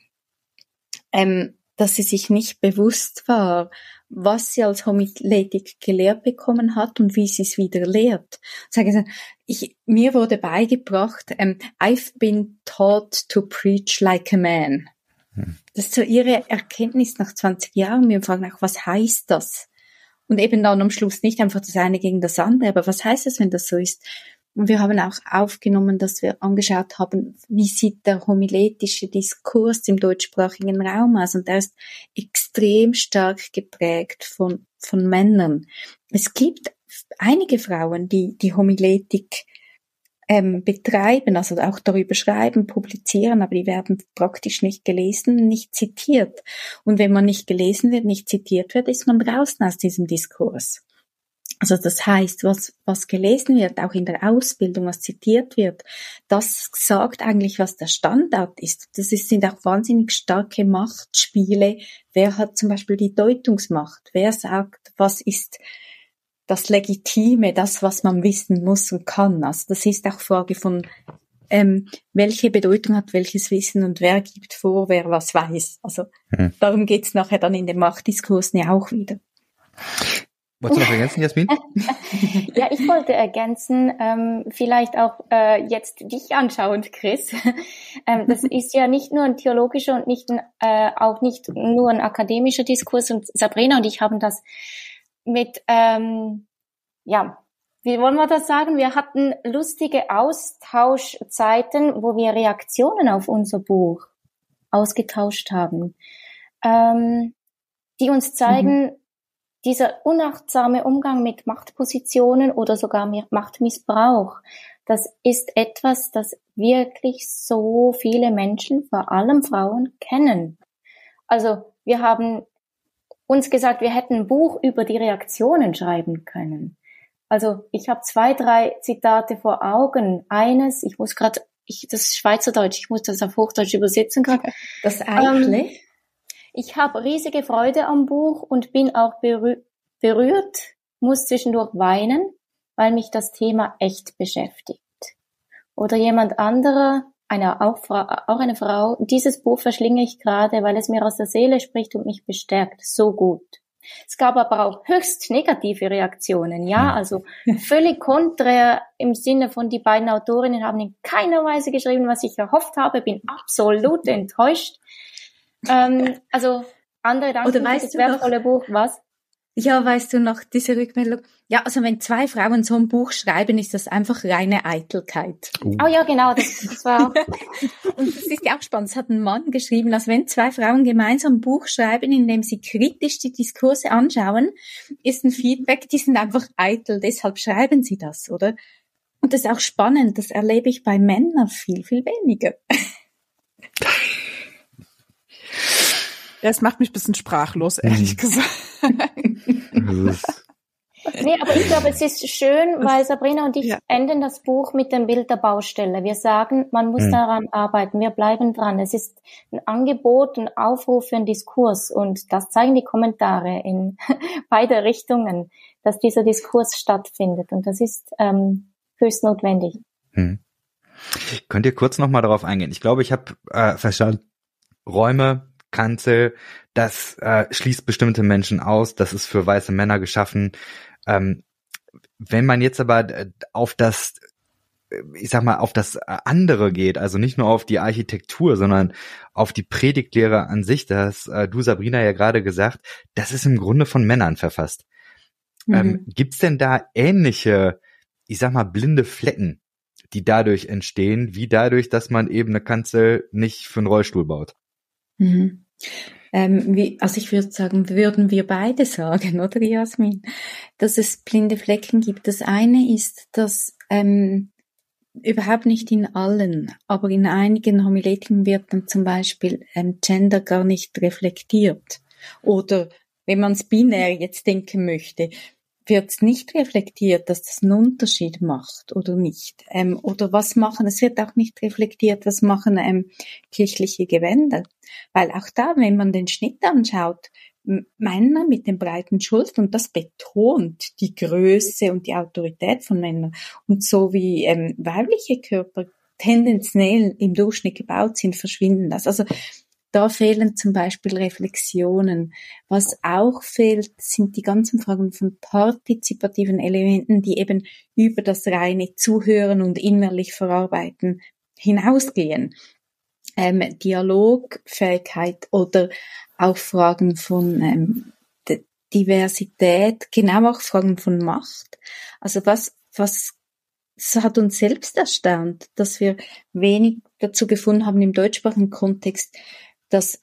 ähm, dass sie sich nicht bewusst war, was sie als Homiletik gelehrt bekommen hat und wie sie es wieder lehrt. Sagen sie, ich, mir wurde beigebracht, ähm, I've been taught to preach like a man. Hm. Das ist so ihre Erkenntnis nach 20 Jahren. Wir fragen auch, was heißt das? Und eben dann am Schluss nicht einfach das eine gegen das andere, aber was heißt das, wenn das so ist? Und wir haben auch aufgenommen, dass wir angeschaut haben, wie sieht der homiletische Diskurs im deutschsprachigen Raum aus. Und der ist extrem stark geprägt von, von Männern. Es gibt einige Frauen, die die Homiletik ähm, betreiben, also auch darüber schreiben, publizieren, aber die werden praktisch nicht gelesen, nicht zitiert. Und wenn man nicht gelesen wird, nicht zitiert wird, ist man draußen aus diesem Diskurs. Also das heißt, was, was gelesen wird, auch in der Ausbildung, was zitiert wird, das sagt eigentlich, was der Standard ist. Das ist, sind auch wahnsinnig starke Machtspiele. Wer hat zum Beispiel die Deutungsmacht? Wer sagt, was ist das Legitime, das, was man wissen muss und kann? Also das ist auch Frage von, ähm, welche Bedeutung hat welches Wissen und wer gibt vor, wer was weiß. Also hm. darum geht's nachher dann in den Machtdiskursen ja auch wieder. Wolltest du noch ergänzen, Jasmin? ja, ich wollte ergänzen, ähm, vielleicht auch äh, jetzt dich anschauend, Chris. ähm, das ist ja nicht nur ein theologischer und nicht ein, äh, auch nicht nur ein akademischer Diskurs. Und Sabrina und ich haben das mit, ähm, ja, wie wollen wir das sagen? Wir hatten lustige Austauschzeiten, wo wir Reaktionen auf unser Buch ausgetauscht haben, ähm, die uns zeigen, mhm dieser unachtsame Umgang mit Machtpositionen oder sogar Machtmissbrauch, das ist etwas, das wirklich so viele Menschen, vor allem Frauen, kennen. Also wir haben uns gesagt, wir hätten ein Buch über die Reaktionen schreiben können. Also ich habe zwei, drei Zitate vor Augen. Eines, ich muss gerade, das ist Schweizerdeutsch, ich muss das auf Hochdeutsch übersetzen gerade. Das Eitle. Ähm, ich habe riesige Freude am Buch und bin auch berü berührt, muss zwischendurch weinen, weil mich das Thema echt beschäftigt. Oder jemand anderer, eine, auch, auch eine Frau, dieses Buch verschlinge ich gerade, weil es mir aus der Seele spricht und mich bestärkt. So gut. Es gab aber auch höchst negative Reaktionen, ja, also völlig konträr im Sinne von die beiden Autorinnen haben in keiner Weise geschrieben, was ich erhofft habe, bin absolut enttäuscht. Ähm, also andere danken Oder weißt für das wertvolle Buch, was? Ja, weißt du noch, diese Rückmeldung. Ja, also wenn zwei Frauen so ein Buch schreiben, ist das einfach reine Eitelkeit. Uh. Oh ja, genau, das, das war. Und das ist ja auch spannend. Es hat ein Mann geschrieben, dass wenn zwei Frauen gemeinsam ein Buch schreiben, in dem sie kritisch die Diskurse anschauen, ist ein Feedback, die sind einfach eitel, deshalb schreiben sie das, oder? Und das ist auch spannend, das erlebe ich bei Männern viel, viel weniger. Das macht mich ein bisschen sprachlos, ehrlich mhm. gesagt. nee, aber ich glaube, es ist schön, weil Sabrina und ich ja. enden das Buch mit dem Bild der Baustelle. Wir sagen, man muss mhm. daran arbeiten, wir bleiben dran. Es ist ein Angebot, ein Aufruf für einen Diskurs und das zeigen die Kommentare in beide Richtungen, dass dieser Diskurs stattfindet und das ist ähm, höchst notwendig. Mhm. Könnt ihr kurz nochmal darauf eingehen? Ich glaube, ich habe äh, verstanden, Räume Kanzel, das äh, schließt bestimmte Menschen aus, das ist für weiße Männer geschaffen. Ähm, wenn man jetzt aber äh, auf das, äh, ich sag mal, auf das andere geht, also nicht nur auf die Architektur, sondern auf die Predigtlehre an sich, das äh, du Sabrina ja gerade gesagt, das ist im Grunde von Männern verfasst. Ähm, mhm. Ähm, gibt's denn da ähnliche, ich sag mal, blinde Flecken, die dadurch entstehen, wie dadurch, dass man eben eine Kanzel nicht für einen Rollstuhl baut? Mhm. Ähm, wie, also ich würde sagen, würden wir beide sagen, oder Jasmin, dass es blinde Flecken gibt. Das eine ist, dass ähm, überhaupt nicht in allen, aber in einigen Homiletiken wird dann zum Beispiel ähm, Gender gar nicht reflektiert. Oder wenn man es binär jetzt denken möchte, wird nicht reflektiert, dass das einen Unterschied macht oder nicht. Ähm, oder was machen, es wird auch nicht reflektiert, was machen ähm, kirchliche Gewänder. Weil auch da, wenn man den Schnitt anschaut, Männer mit den breiten Schultern und das betont die Größe und die Autorität von Männern. Und so wie ähm, weibliche Körper tendenziell im Durchschnitt gebaut sind, verschwinden das. Also da fehlen zum Beispiel Reflexionen. Was auch fehlt, sind die ganzen Fragen von partizipativen Elementen, die eben über das reine Zuhören und innerlich verarbeiten hinausgehen. Ähm, Dialogfähigkeit oder auch Fragen von ähm, Diversität, genau auch Fragen von Macht. Also was, was hat uns selbst erstaunt, dass wir wenig dazu gefunden haben im deutschsprachigen Kontext, dass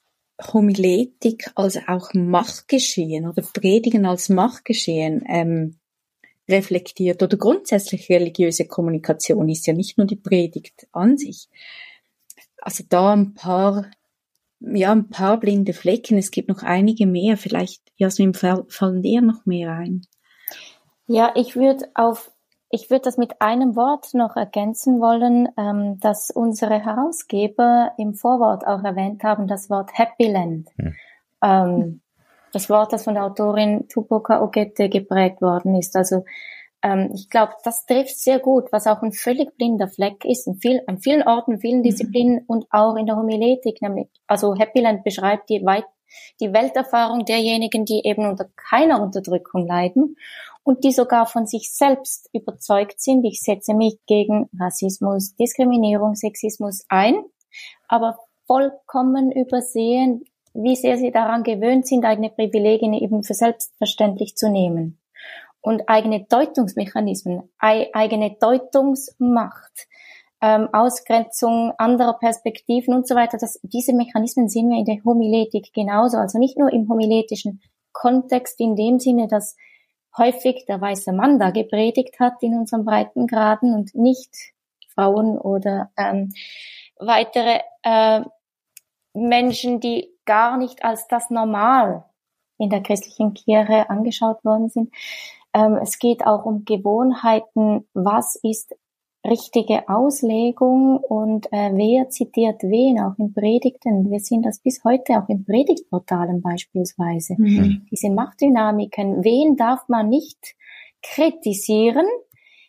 Homiletik als auch Machtgeschehen oder Predigen als Machtgeschehen ähm, reflektiert oder grundsätzlich religiöse Kommunikation ist ja nicht nur die Predigt an sich. Also da ein paar, ja, ein paar blinde Flecken. Es gibt noch einige mehr. Vielleicht, Jasmin, fallen dir noch mehr ein? Ja, ich würde auf ich würde das mit einem Wort noch ergänzen wollen, ähm, das unsere Herausgeber im Vorwort auch erwähnt haben, das Wort Happy Land. Hm. Ähm, das Wort, das von der Autorin Tupoka Ogette geprägt worden ist. Also ähm, ich glaube, das trifft sehr gut, was auch ein völlig blinder Fleck ist, in, viel, an vielen Orten, vielen mhm. Disziplinen mhm. und auch in der Homiletik. Nämlich, also Happy Land beschreibt die weit, die Welterfahrung derjenigen, die eben unter keiner Unterdrückung leiden und die sogar von sich selbst überzeugt sind, ich setze mich gegen Rassismus, Diskriminierung, Sexismus ein, aber vollkommen übersehen, wie sehr sie daran gewöhnt sind, eigene Privilegien eben für selbstverständlich zu nehmen. Und eigene Deutungsmechanismen, eigene Deutungsmacht, ähm, Ausgrenzung anderer Perspektiven und so weiter. Das, diese Mechanismen sehen wir in der Homiletik genauso. Also nicht nur im homiletischen Kontext in dem Sinne, dass häufig der weiße Mann da gepredigt hat in unseren Breitengraden und nicht Frauen oder ähm, weitere äh, Menschen, die gar nicht als das Normal in der christlichen Kirche angeschaut worden sind. Ähm, es geht auch um Gewohnheiten. Was ist richtige Auslegung und äh, wer zitiert wen, auch in Predigten. Wir sehen das bis heute auch in Predigtportalen beispielsweise. Mhm. Diese Machtdynamiken, wen darf man nicht kritisieren,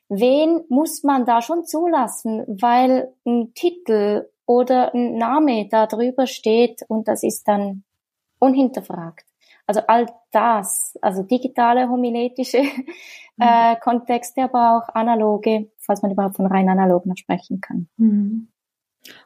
wen muss man da schon zulassen, weil ein Titel oder ein Name da drüber steht und das ist dann unhinterfragt. Also all das, also digitale, homiletische mhm. äh, Kontexte, aber auch analoge, falls man überhaupt von rein analog noch sprechen kann. Mhm.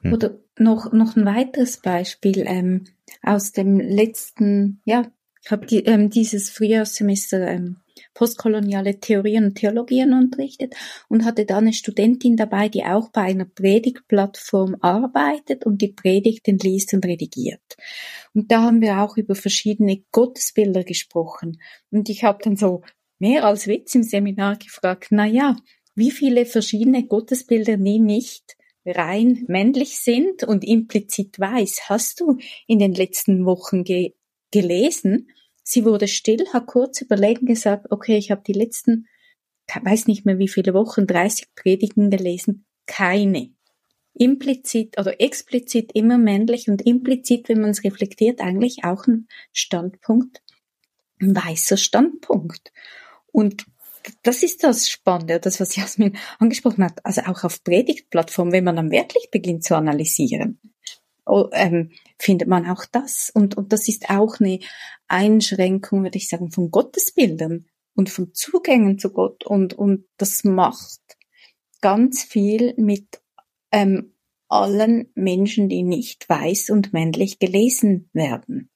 Hm. Oder noch, noch ein weiteres Beispiel ähm, aus dem letzten, ja, ich habe die, ähm, dieses Frühjahrssemester ähm, postkoloniale Theorien und Theologien unterrichtet und hatte da eine Studentin dabei, die auch bei einer Predigtplattform arbeitet und die Predigten liest und redigiert. Und da haben wir auch über verschiedene Gottesbilder gesprochen. Und ich habe dann so mehr als Witz im Seminar gefragt, na ja, wie viele verschiedene Gottesbilder nie nicht rein männlich sind und implizit weiß, hast du in den letzten Wochen ge gelesen? Sie wurde still, hat kurz überlegt und gesagt, okay, ich habe die letzten, weiß nicht mehr wie viele Wochen, 30 Predigen gelesen, keine. Implizit oder explizit immer männlich und implizit, wenn man es reflektiert, eigentlich auch ein Standpunkt, ein weißer Standpunkt. Und das ist das Spannende, das, was Jasmin angesprochen hat. Also auch auf Predigtplattformen, wenn man dann wirklich beginnt zu analysieren, oh, ähm, findet man auch das. Und, und das ist auch eine Einschränkung, würde ich sagen, von Gottesbildern und von Zugängen zu Gott. Und, und das macht ganz viel mit ähm, allen Menschen, die nicht weiß und männlich gelesen werden.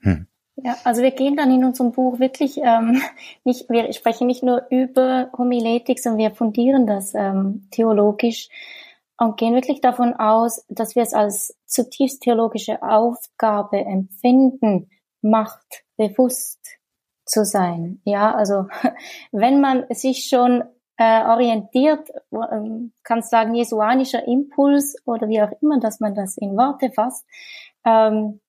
Hm. Ja, also wir gehen dann in unserem Buch wirklich ähm, nicht, wir sprechen nicht nur über Homiletik, sondern wir fundieren das ähm, theologisch und gehen wirklich davon aus, dass wir es als zutiefst theologische Aufgabe empfinden, Macht bewusst zu sein. Ja, also wenn man sich schon äh, orientiert, ähm, kannst sagen, jesuanischer Impuls oder wie auch immer, dass man das in Worte fasst, ähm,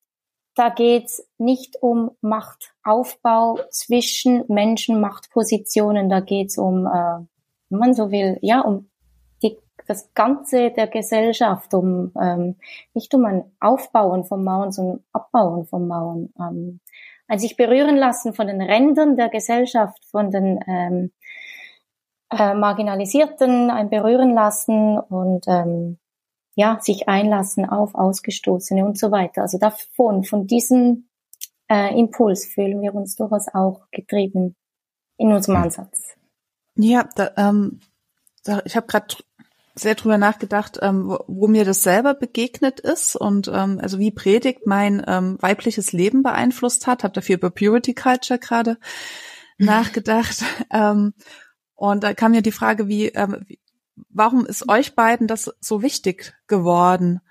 da geht's nicht um Machtaufbau zwischen Menschen, Machtpositionen, da geht's um, äh, wenn man so will, ja, um das Ganze der Gesellschaft, um ähm, nicht um ein Aufbauen von Mauern, sondern Abbauen von Mauern, ähm, ein sich berühren lassen von den Rändern der Gesellschaft, von den ähm, äh, Marginalisierten, ein berühren lassen und ähm, ja sich einlassen auf Ausgestoßene und so weiter. Also davon, von diesem äh, Impuls fühlen wir uns durchaus auch getrieben in unserem hm. Ansatz. Ja, da, ähm, da, ich habe gerade sehr drüber nachgedacht, ähm, wo, wo, mir das selber begegnet ist und ähm, also wie Predigt mein ähm, weibliches Leben beeinflusst hat. Habe dafür über Purity Culture gerade nachgedacht. Ähm, und da kam mir die Frage, wie, ähm, wie, warum ist euch beiden das so wichtig geworden,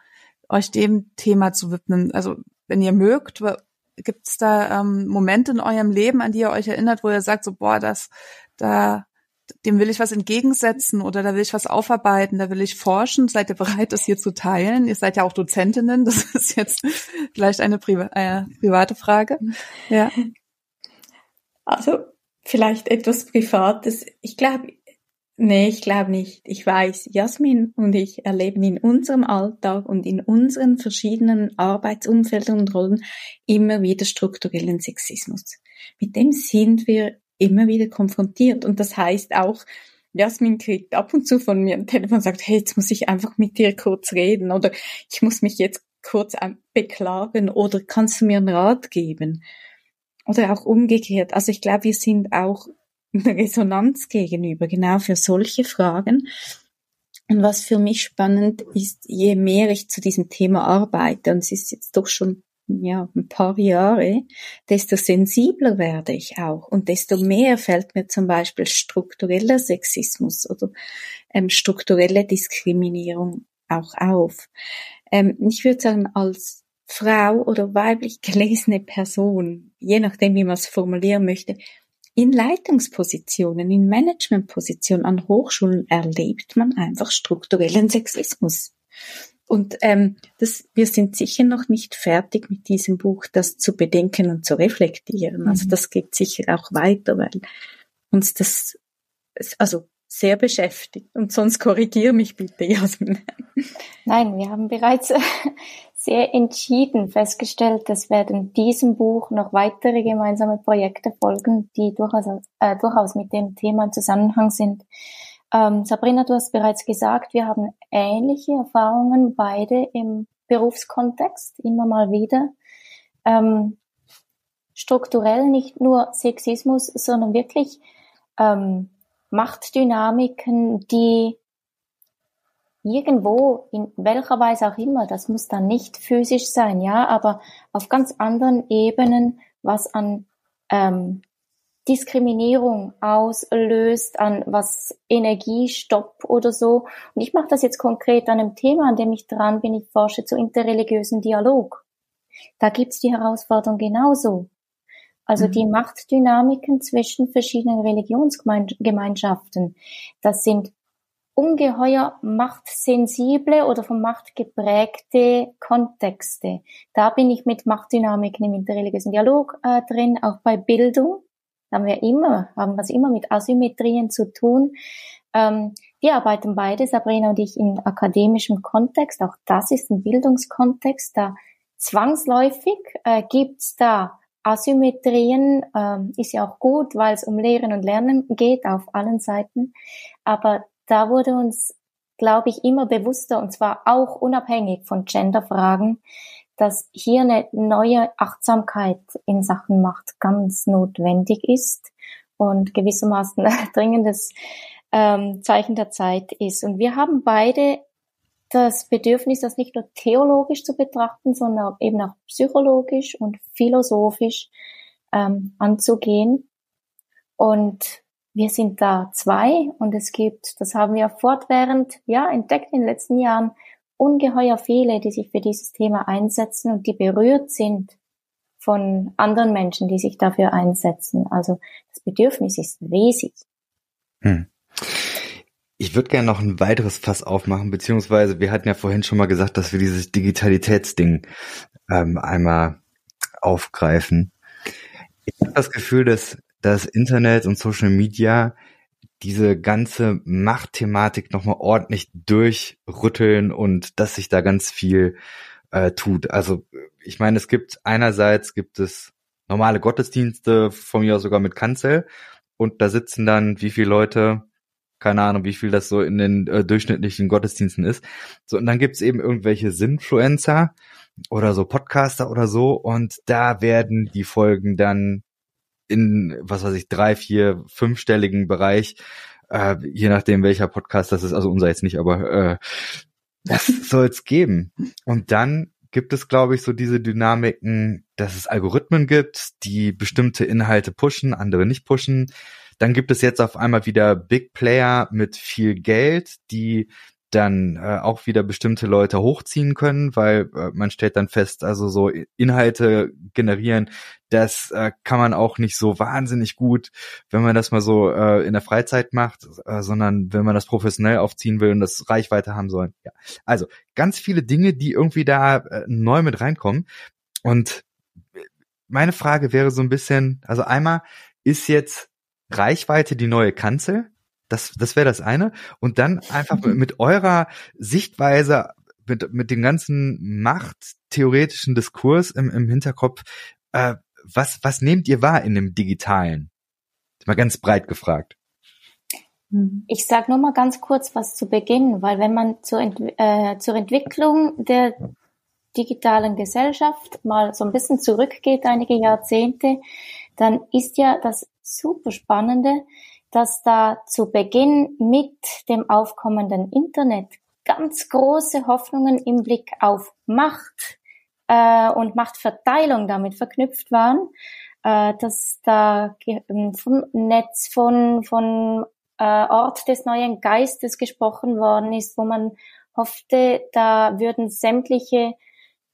euch dem Thema zu widmen? Also wenn ihr mögt, gibt es da ähm, Momente in eurem Leben, an die ihr euch erinnert, wo ihr sagt, so boah, das, da dem will ich was entgegensetzen oder da will ich was aufarbeiten, da will ich forschen. Seid ihr bereit, das hier zu teilen? Ihr seid ja auch Dozentinnen, das ist jetzt vielleicht eine Priva äh, private Frage. Ja. Also vielleicht etwas Privates. Ich glaube, nee, ich glaube nicht. Ich weiß, Jasmin und ich erleben in unserem Alltag und in unseren verschiedenen Arbeitsumfeldern und Rollen immer wieder strukturellen Sexismus. Mit dem sind wir immer wieder konfrontiert. Und das heißt auch, Jasmin kriegt ab und zu von mir ein Telefon und sagt, hey, jetzt muss ich einfach mit dir kurz reden oder ich muss mich jetzt kurz beklagen oder kannst du mir einen Rat geben? Oder auch umgekehrt. Also ich glaube, wir sind auch Resonanz gegenüber, genau für solche Fragen. Und was für mich spannend ist, je mehr ich zu diesem Thema arbeite, und es ist jetzt doch schon ja, ein paar Jahre, desto sensibler werde ich auch und desto mehr fällt mir zum Beispiel struktureller Sexismus oder ähm, strukturelle Diskriminierung auch auf. Ähm, ich würde sagen, als Frau oder weiblich gelesene Person, je nachdem, wie man es formulieren möchte, in Leitungspositionen, in Managementpositionen an Hochschulen erlebt man einfach strukturellen Sexismus. Und ähm, das, wir sind sicher noch nicht fertig mit diesem Buch, das zu bedenken und zu reflektieren. Also mhm. das geht sicher auch weiter, weil uns das also sehr beschäftigt. Und sonst korrigiere mich bitte, Jasmin. Nein, wir haben bereits sehr entschieden festgestellt, dass werden diesem Buch noch weitere gemeinsame Projekte folgen, die durchaus, äh, durchaus mit dem Thema im Zusammenhang sind. Ähm, Sabrina, du hast bereits gesagt, wir haben ähnliche Erfahrungen beide im Berufskontext immer mal wieder. Ähm, strukturell nicht nur Sexismus, sondern wirklich ähm, Machtdynamiken, die irgendwo, in welcher Weise auch immer, das muss dann nicht physisch sein, ja, aber auf ganz anderen Ebenen, was an ähm, Diskriminierung auslöst, an was Energiestopp oder so. Und ich mache das jetzt konkret an einem Thema, an dem ich dran bin. Ich forsche zu interreligiösen Dialog. Da gibt's die Herausforderung genauso. Also mhm. die Machtdynamiken zwischen verschiedenen Religionsgemeinschaften. Das sind ungeheuer machtsensible oder von Macht geprägte Kontexte. Da bin ich mit Machtdynamiken im interreligiösen Dialog äh, drin, auch bei Bildung haben wir immer, haben wir immer mit Asymmetrien zu tun. Ähm, wir arbeiten beide, Sabrina und ich, in akademischem Kontext. Auch das ist ein Bildungskontext. Da zwangsläufig äh, gibt's da Asymmetrien. Ähm, ist ja auch gut, weil es um Lehren und Lernen geht auf allen Seiten. Aber da wurde uns, glaube ich, immer bewusster, und zwar auch unabhängig von Genderfragen, dass hier eine neue Achtsamkeit in Sachen Macht ganz notwendig ist und gewissermaßen ein dringendes ähm, Zeichen der Zeit ist. Und wir haben beide das Bedürfnis, das nicht nur theologisch zu betrachten, sondern eben auch psychologisch und philosophisch ähm, anzugehen. Und wir sind da zwei und es gibt, das haben wir fortwährend ja entdeckt in den letzten Jahren, ungeheuer viele, die sich für dieses Thema einsetzen und die berührt sind von anderen Menschen, die sich dafür einsetzen. Also das Bedürfnis ist riesig. Hm. Ich würde gerne noch ein weiteres Fass aufmachen, beziehungsweise wir hatten ja vorhin schon mal gesagt, dass wir dieses Digitalitätsding ähm, einmal aufgreifen. Ich habe das Gefühl, dass das Internet und Social Media diese ganze Machtthematik nochmal ordentlich durchrütteln und dass sich da ganz viel äh, tut. Also ich meine, es gibt einerseits gibt es normale Gottesdienste, von mir aus sogar mit Kanzel, und da sitzen dann wie viele Leute, keine Ahnung, wie viel das so in den äh, durchschnittlichen Gottesdiensten ist. So, und dann gibt's eben irgendwelche Sinfluencer oder so Podcaster oder so, und da werden die Folgen dann in, was weiß ich, drei, vier, fünfstelligen Bereich, äh, je nachdem welcher Podcast das ist, also unser jetzt nicht, aber äh, das soll es geben. Und dann gibt es, glaube ich, so diese Dynamiken, dass es Algorithmen gibt, die bestimmte Inhalte pushen, andere nicht pushen. Dann gibt es jetzt auf einmal wieder Big Player mit viel Geld, die dann äh, auch wieder bestimmte Leute hochziehen können, weil äh, man stellt dann fest, also so Inhalte generieren, das äh, kann man auch nicht so wahnsinnig gut, wenn man das mal so äh, in der Freizeit macht, äh, sondern wenn man das professionell aufziehen will und das Reichweite haben soll. Ja. Also ganz viele Dinge, die irgendwie da äh, neu mit reinkommen. Und meine Frage wäre so ein bisschen, also einmal, ist jetzt Reichweite die neue Kanzel? Das, das wäre das eine. Und dann einfach mit eurer Sichtweise, mit, mit dem ganzen machttheoretischen Diskurs im, im Hinterkopf, äh, was, was nehmt ihr wahr in dem Digitalen? Mal ganz breit gefragt. Ich sage nur mal ganz kurz was zu Beginn, weil wenn man zur, Ent äh, zur Entwicklung der digitalen Gesellschaft mal so ein bisschen zurückgeht, einige Jahrzehnte, dann ist ja das super Spannende, dass da zu Beginn mit dem aufkommenden Internet ganz große Hoffnungen im Blick auf Macht äh, und Machtverteilung damit verknüpft waren, äh, dass da ähm, vom Netz, von, von äh, Ort des neuen Geistes gesprochen worden ist, wo man hoffte, da würden sämtliche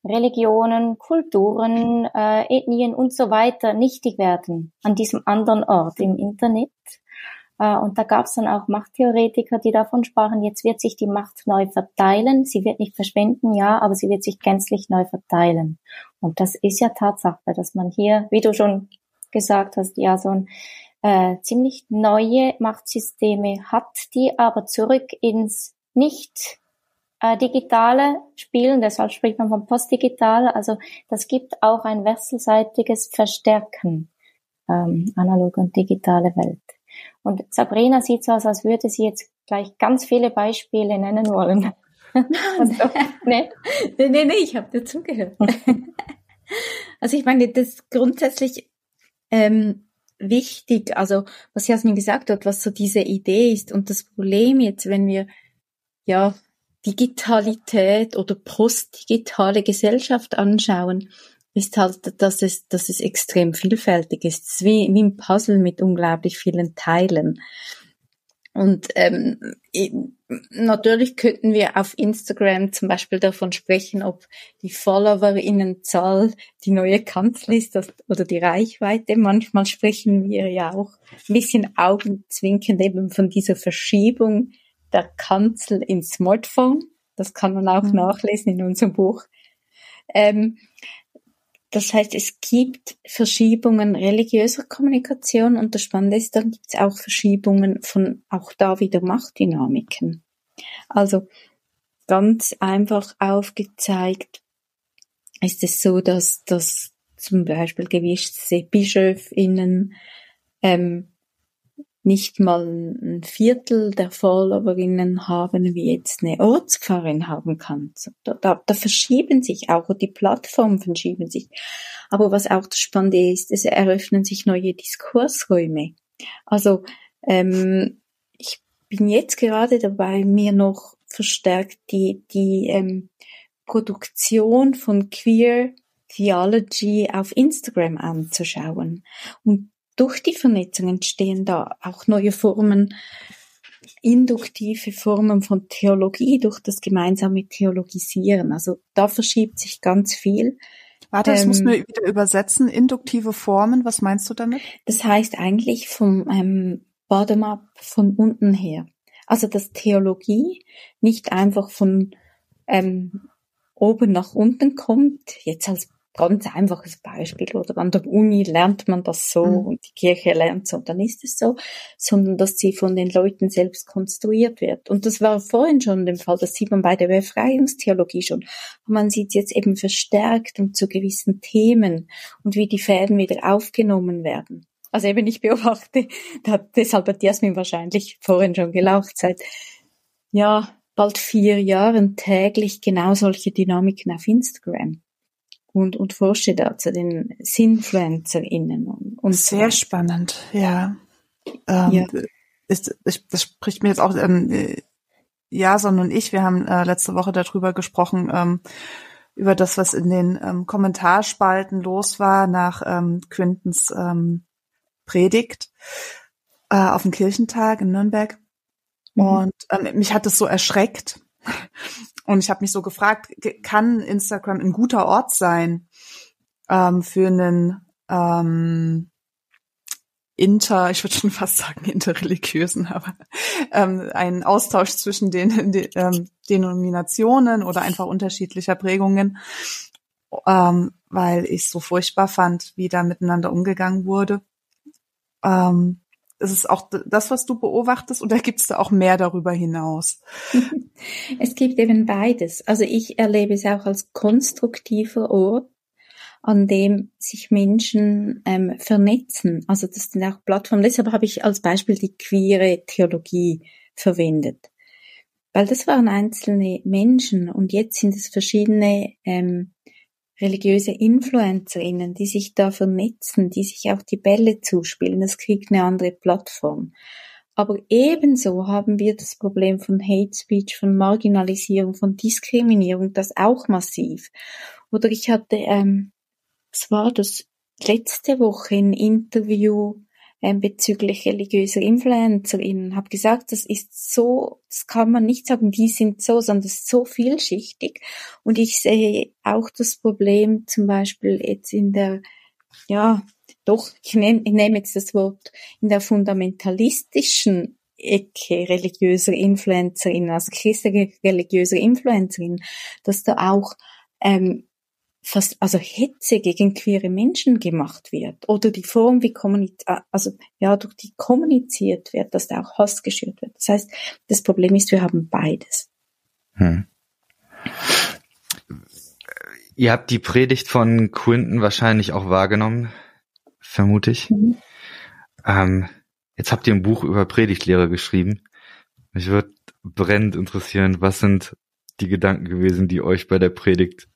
Religionen, Kulturen, äh, Ethnien und so weiter nichtig werden an diesem anderen Ort im Internet. Äh, und da gab es dann auch Machttheoretiker, die davon sprachen, jetzt wird sich die Macht neu verteilen. Sie wird nicht verschwinden, ja, aber sie wird sich gänzlich neu verteilen. Und das ist ja Tatsache, dass man hier, wie du schon gesagt hast, ja, so ein äh, ziemlich neue Machtsysteme hat, die aber zurück ins nicht äh, digitale spielen, deshalb spricht man von postdigital. Also das gibt auch ein wechselseitiges Verstärken, ähm, analoge und digitale Welt. Und Sabrina sieht so aus, als würde sie jetzt gleich ganz viele Beispiele nennen wollen. so, nee. nee, nee, nee, ich habe dir zugehört. also ich meine, das ist grundsätzlich ähm, wichtig, also was Jasmin gesagt hat, was so diese Idee ist und das Problem jetzt, wenn wir ja Digitalität oder postdigitale Gesellschaft anschauen, ist halt, dass es, dass es extrem vielfältig ist. Es ist wie, wie ein Puzzle mit unglaublich vielen Teilen. Und ähm, natürlich könnten wir auf Instagram zum Beispiel davon sprechen, ob die Followerinnenzahl die neue Kanzel ist oder die Reichweite. Manchmal sprechen wir ja auch ein bisschen augenzwinkend eben von dieser Verschiebung der Kanzel ins Smartphone. Das kann man auch mhm. nachlesen in unserem Buch. Ähm, das heißt, es gibt Verschiebungen religiöser Kommunikation und das Spannende ist, dann gibt es auch Verschiebungen von auch da wieder Machtdynamiken. Also ganz einfach aufgezeigt ist es so, dass, dass zum Beispiel gewisse BischöfInnen ähm, nicht mal ein Viertel der Followerinnen haben, wie jetzt eine Ortspfarrerin haben kann. Da, da, da verschieben sich auch, die Plattformen verschieben sich. Aber was auch das Spannende ist, es eröffnen sich neue Diskursräume. Also ähm, ich bin jetzt gerade dabei, mir noch verstärkt die, die ähm, Produktion von Queer Theology auf Instagram anzuschauen. Und durch die Vernetzung entstehen da auch neue Formen, induktive Formen von Theologie durch das gemeinsame Theologisieren. Also da verschiebt sich ganz viel. Warte, das ähm, muss man wieder übersetzen. Induktive Formen, was meinst du damit? Das heißt eigentlich vom ähm, Bottom-up, von unten her. Also dass Theologie nicht einfach von ähm, oben nach unten kommt, jetzt als ganz einfaches Beispiel, oder an der Uni lernt man das so mhm. und die Kirche lernt so und dann ist es so, sondern dass sie von den Leuten selbst konstruiert wird. Und das war vorhin schon der Fall, das sieht man bei der Befreiungstheologie schon. man sieht jetzt eben verstärkt und zu gewissen Themen und wie die Fäden wieder aufgenommen werden. Also eben ich beobachte, da, deshalb hat Jasmin wahrscheinlich vorhin schon gelaucht, seit ja, bald vier Jahren täglich genau solche Dynamiken auf Instagram und, und forsche da zu den SinfluencerInnen. Und, und Sehr so. spannend, ja. Ähm, ja. Ist, ich, das spricht mir jetzt auch, ähm, Jason und ich, wir haben äh, letzte Woche darüber gesprochen, ähm, über das, was in den ähm, Kommentarspalten los war nach ähm, Quintens ähm, Predigt äh, auf dem Kirchentag in Nürnberg. Mhm. Und ähm, mich hat es so erschreckt, und ich habe mich so gefragt, kann Instagram ein guter Ort sein ähm, für einen ähm, inter, ich würde schon fast sagen interreligiösen, aber ähm, einen Austausch zwischen den, den ähm, Denominationen oder einfach unterschiedlicher Prägungen, ähm, weil ich so furchtbar fand, wie da miteinander umgegangen wurde. Ähm, ist es auch das, was du beobachtest, oder gibt es da auch mehr darüber hinaus? Es gibt eben beides. Also ich erlebe es auch als konstruktiver Ort, an dem sich Menschen ähm, vernetzen. Also das sind auch Plattformen. Deshalb habe ich als Beispiel die queere Theologie verwendet. weil das waren einzelne Menschen und jetzt sind es verschiedene ähm, religiöse InfluencerInnen, die sich da vernetzen, die sich auch die Bälle zuspielen. Das kriegt eine andere Plattform. Aber ebenso haben wir das Problem von Hate Speech, von Marginalisierung, von Diskriminierung, das auch massiv. Oder ich hatte, ähm, was war das, letzte Woche ein Interview bezüglich religiöser InfluencerInnen, habe gesagt, das ist so, das kann man nicht sagen, die sind so, sondern das ist so vielschichtig. Und ich sehe auch das Problem zum Beispiel jetzt in der, ja, doch, ich nehme, ich nehme jetzt das Wort, in der fundamentalistischen Ecke religiöser Influencerinnen, also christliche religiöser Influencerinnen, dass da auch ähm, fast also Hetze gegen queere Menschen gemacht wird oder die Form wie kommuniziert also ja durch die kommuniziert wird, dass da auch Hass geschürt wird. Das heißt, das Problem ist, wir haben beides. Hm. Ihr habt die Predigt von Quinton wahrscheinlich auch wahrgenommen vermute ich. Mhm. Ähm, jetzt habt ihr ein Buch über Predigtlehre geschrieben. Mich würde brennend interessieren, was sind die Gedanken gewesen, die euch bei der Predigt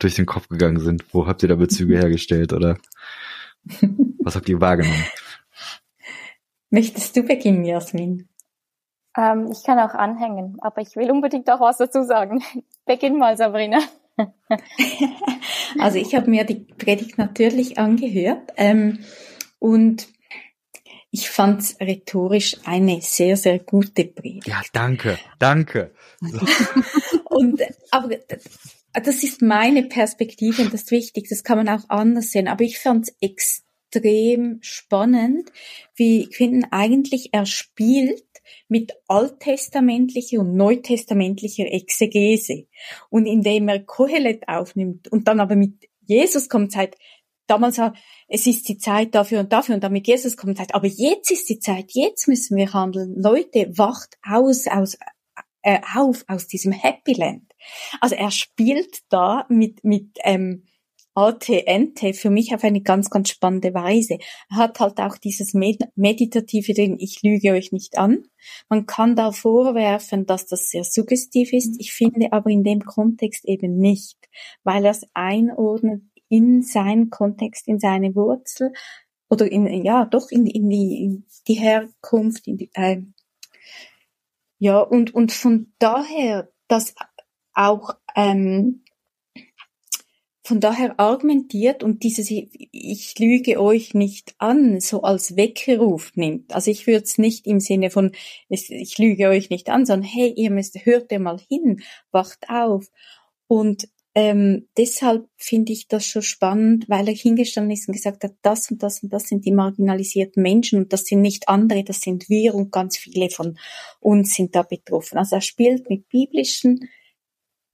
durch den Kopf gegangen sind? Wo habt ihr da Bezüge hergestellt oder was habt ihr wahrgenommen? Möchtest du beginnen, Jasmin? Ähm, ich kann auch anhängen, aber ich will unbedingt auch was dazu sagen. Beginn mal, Sabrina. also ich habe mir die Predigt natürlich angehört ähm, und ich fand es rhetorisch eine sehr, sehr gute Predigt. Ja, danke, danke. und aber das ist meine Perspektive und das ist wichtig, das kann man auch anders sehen. Aber ich fand es extrem spannend, wie Quinten eigentlich er spielt mit alttestamentlicher und neutestamentlicher Exegese. Und indem er Kohelet aufnimmt und dann aber mit Jesus kommt, sagt, damals war, es ist die Zeit dafür und dafür und dann mit Jesus kommt, sagt, aber jetzt ist die Zeit, jetzt müssen wir handeln. Leute, wacht aus, aus, äh, auf aus diesem Happy Land. Also er spielt da mit, mit, ähm, ATNT für mich auf eine ganz, ganz spannende Weise. Er hat halt auch dieses Meditative drin, ich lüge euch nicht an. Man kann da vorwerfen, dass das sehr suggestiv ist. Ich finde aber in dem Kontext eben nicht, weil er es einordnet in seinen Kontext, in seine Wurzel oder in, ja, doch in, in, die, in die Herkunft, in die, äh, ja, und, und von daher, dass auch, ähm, von daher argumentiert und dieses Ich lüge euch nicht an so als Weckeruf nimmt. Also ich würde es nicht im Sinne von Ich lüge euch nicht an, sondern hey, ihr müsst, hört ihr mal hin, wacht auf. Und ähm, deshalb finde ich das schon spannend, weil er hingestanden ist und gesagt hat, das und das und das sind die marginalisierten Menschen und das sind nicht andere, das sind wir und ganz viele von uns sind da betroffen. Also er spielt mit biblischen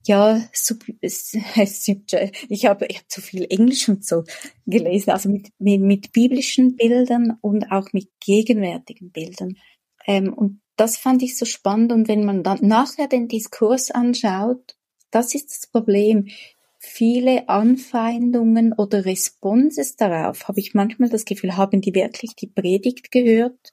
ja, sub, ich habe ich hab zu viel Englisch und so gelesen, also mit, mit, mit biblischen Bildern und auch mit gegenwärtigen Bildern. Ähm, und das fand ich so spannend. Und wenn man dann nachher den Diskurs anschaut, das ist das Problem. Viele Anfeindungen oder Responses darauf, habe ich manchmal das Gefühl, haben die wirklich die Predigt gehört?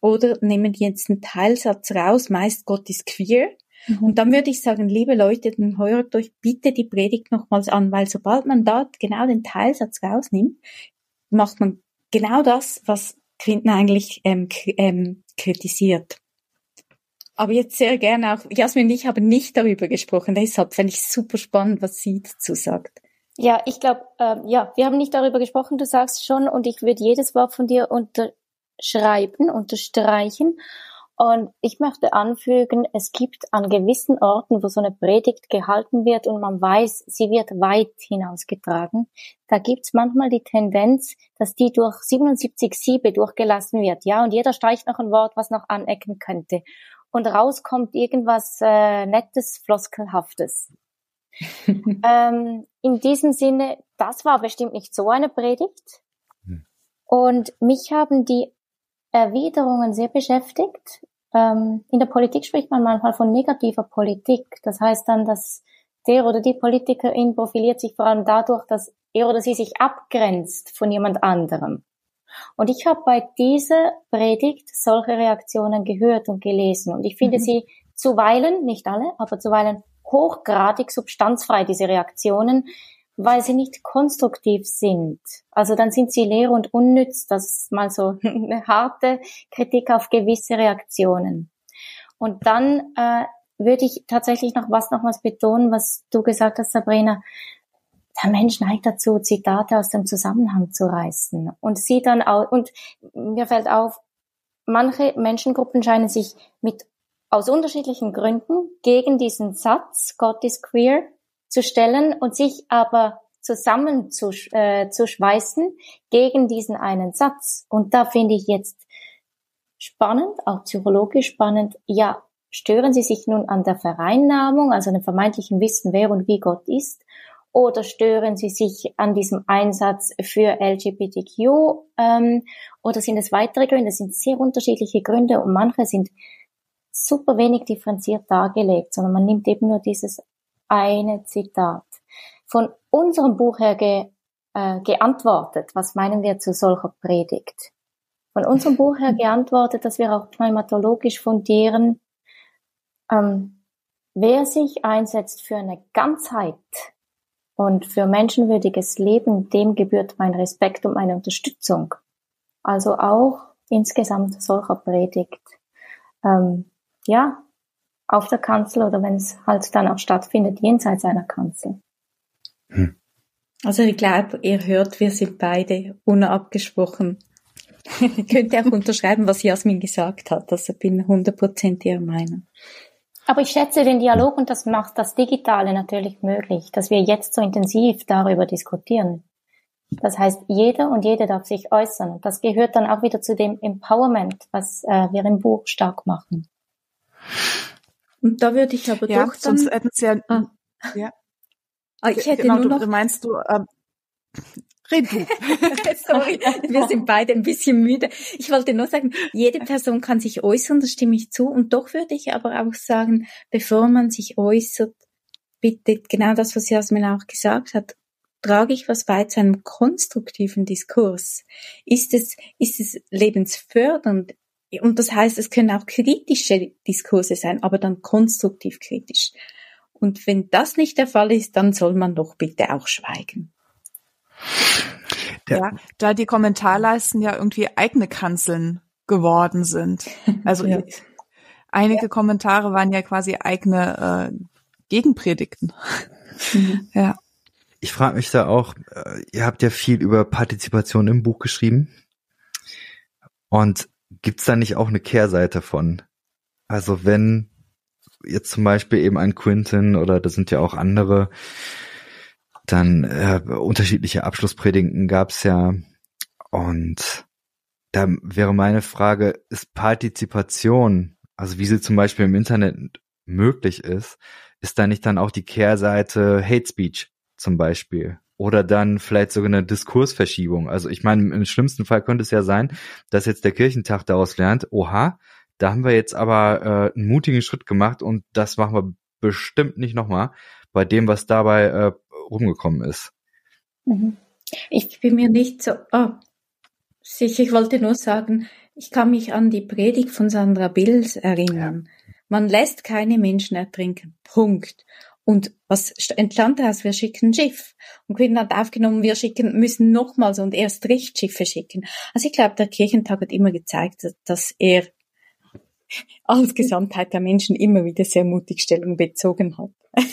Oder nehmen die jetzt einen Teilsatz raus, meist Gott ist queer, Mhm. Und dann würde ich sagen, liebe Leute, dann hört euch bitte die Predigt nochmals an, weil sobald man dort genau den Teilsatz rausnimmt, macht man genau das, was Quinten eigentlich ähm, ähm, kritisiert. Aber jetzt sehr gerne auch, Jasmin und ich haben nicht darüber gesprochen, deshalb fände ich super spannend, was sie dazu sagt. Ja, ich glaube, äh, ja, wir haben nicht darüber gesprochen, du sagst schon, und ich würde jedes Wort von dir unterschreiben, unterstreichen. Und ich möchte anfügen, es gibt an gewissen Orten, wo so eine Predigt gehalten wird und man weiß, sie wird weit hinausgetragen, da gibt's manchmal die Tendenz, dass die durch 77 Siebe durchgelassen wird, ja, und jeder streicht noch ein Wort, was noch anecken könnte. Und rauskommt irgendwas äh, Nettes, Floskelhaftes. ähm, in diesem Sinne, das war bestimmt nicht so eine Predigt. Hm. Und mich haben die Erwiderungen sehr beschäftigt. Ähm, in der Politik spricht man manchmal von negativer Politik. Das heißt dann, dass der oder die Politikerin profiliert sich vor allem dadurch, dass er oder sie sich abgrenzt von jemand anderem. Und ich habe bei dieser Predigt solche Reaktionen gehört und gelesen. Und ich finde mhm. sie zuweilen, nicht alle, aber zuweilen hochgradig substanzfrei, diese Reaktionen, weil sie nicht konstruktiv sind. Also dann sind sie leer und unnütz. Das ist mal so eine harte Kritik auf gewisse Reaktionen. Und dann äh, würde ich tatsächlich noch was nochmals betonen, was du gesagt hast, Sabrina. Der Mensch neigt dazu, Zitate aus dem Zusammenhang zu reißen und sie dann auch, und mir fällt auf, manche Menschengruppen scheinen sich mit aus unterschiedlichen Gründen gegen diesen Satz, Gott ist queer, zu stellen und sich aber zusammen zu, äh, zu schweißen gegen diesen einen Satz. Und da finde ich jetzt spannend, auch psychologisch spannend, ja, stören Sie sich nun an der Vereinnahmung, also dem vermeintlichen Wissen, wer und wie Gott ist, oder stören Sie sich an diesem Einsatz für LGBTQ, ähm, oder sind es weitere Gründe? Das sind sehr unterschiedliche Gründe und manche sind super wenig differenziert dargelegt, sondern man nimmt eben nur dieses eine Zitat. Von unserem Buch her ge, äh, geantwortet, was meinen wir zu solcher Predigt? Von unserem Buch her geantwortet, dass wir auch pneumatologisch fundieren, ähm, wer sich einsetzt für eine Ganzheit und für menschenwürdiges Leben, dem gebührt mein Respekt und meine Unterstützung. Also auch insgesamt solcher Predigt. Ähm, ja, auf der Kanzel oder wenn es halt dann auch stattfindet, jenseits einer Kanzel. Hm. Also ich glaube, ihr hört, wir sind beide unabgesprochen. Könnt ihr auch unterschreiben, was Jasmin gesagt hat. Also bin 100% ihrer Meinung. Aber ich schätze den Dialog und das macht das Digitale natürlich möglich, dass wir jetzt so intensiv darüber diskutieren. Das heißt, jeder und jede darf sich äußern. Das gehört dann auch wieder zu dem Empowerment, was äh, wir im Buch stark machen. Und da würde ich aber ja, doch dann, sonst hätten sie ja, ah. ja. Ah, ich hätte genau, nur noch, du, meinst du, ähm, red du. Sorry, wir sind beide ein bisschen müde. Ich wollte nur sagen, jede Person kann sich äußern, da stimme ich zu. Und doch würde ich aber auch sagen, bevor man sich äußert, bitte genau das, was Jasmin auch gesagt hat, trage ich was bei zu einem konstruktiven Diskurs? Ist es, ist es lebensfördernd? Und das heißt, es können auch kritische Diskurse sein, aber dann konstruktiv kritisch. Und wenn das nicht der Fall ist, dann soll man doch bitte auch schweigen. Ja, da die Kommentarleisten ja irgendwie eigene Kanzeln geworden sind. Also ja. einige ja. Kommentare waren ja quasi eigene äh, Gegenpredigten. Mhm. Ja. Ich frage mich da auch, äh, ihr habt ja viel über Partizipation im Buch geschrieben. Und gibt's da nicht auch eine Kehrseite von? Also wenn jetzt zum Beispiel eben ein Quinton oder das sind ja auch andere, dann äh, unterschiedliche Abschlusspredigten gab's ja und da wäre meine Frage, ist Partizipation, also wie sie zum Beispiel im Internet möglich ist, ist da nicht dann auch die Kehrseite Hate Speech zum Beispiel? Oder dann vielleicht sogar eine Diskursverschiebung. Also ich meine, im schlimmsten Fall könnte es ja sein, dass jetzt der Kirchentag daraus lernt, oha, da haben wir jetzt aber äh, einen mutigen Schritt gemacht und das machen wir bestimmt nicht nochmal bei dem, was dabei äh, rumgekommen ist. Mhm. Ich bin mir nicht so oh, sicher, ich wollte nur sagen, ich kann mich an die Predigt von Sandra Bills erinnern. Ja. Man lässt keine Menschen ertrinken. Punkt. Und was entstand daraus? Wir schicken Schiff. Und Quinn hat aufgenommen, wir schicken, müssen nochmals und erst recht Schiffe schicken. Also ich glaube, der Kirchentag hat immer gezeigt, dass er als Gesamtheit der Menschen immer wieder sehr mutig Stellung bezogen hat.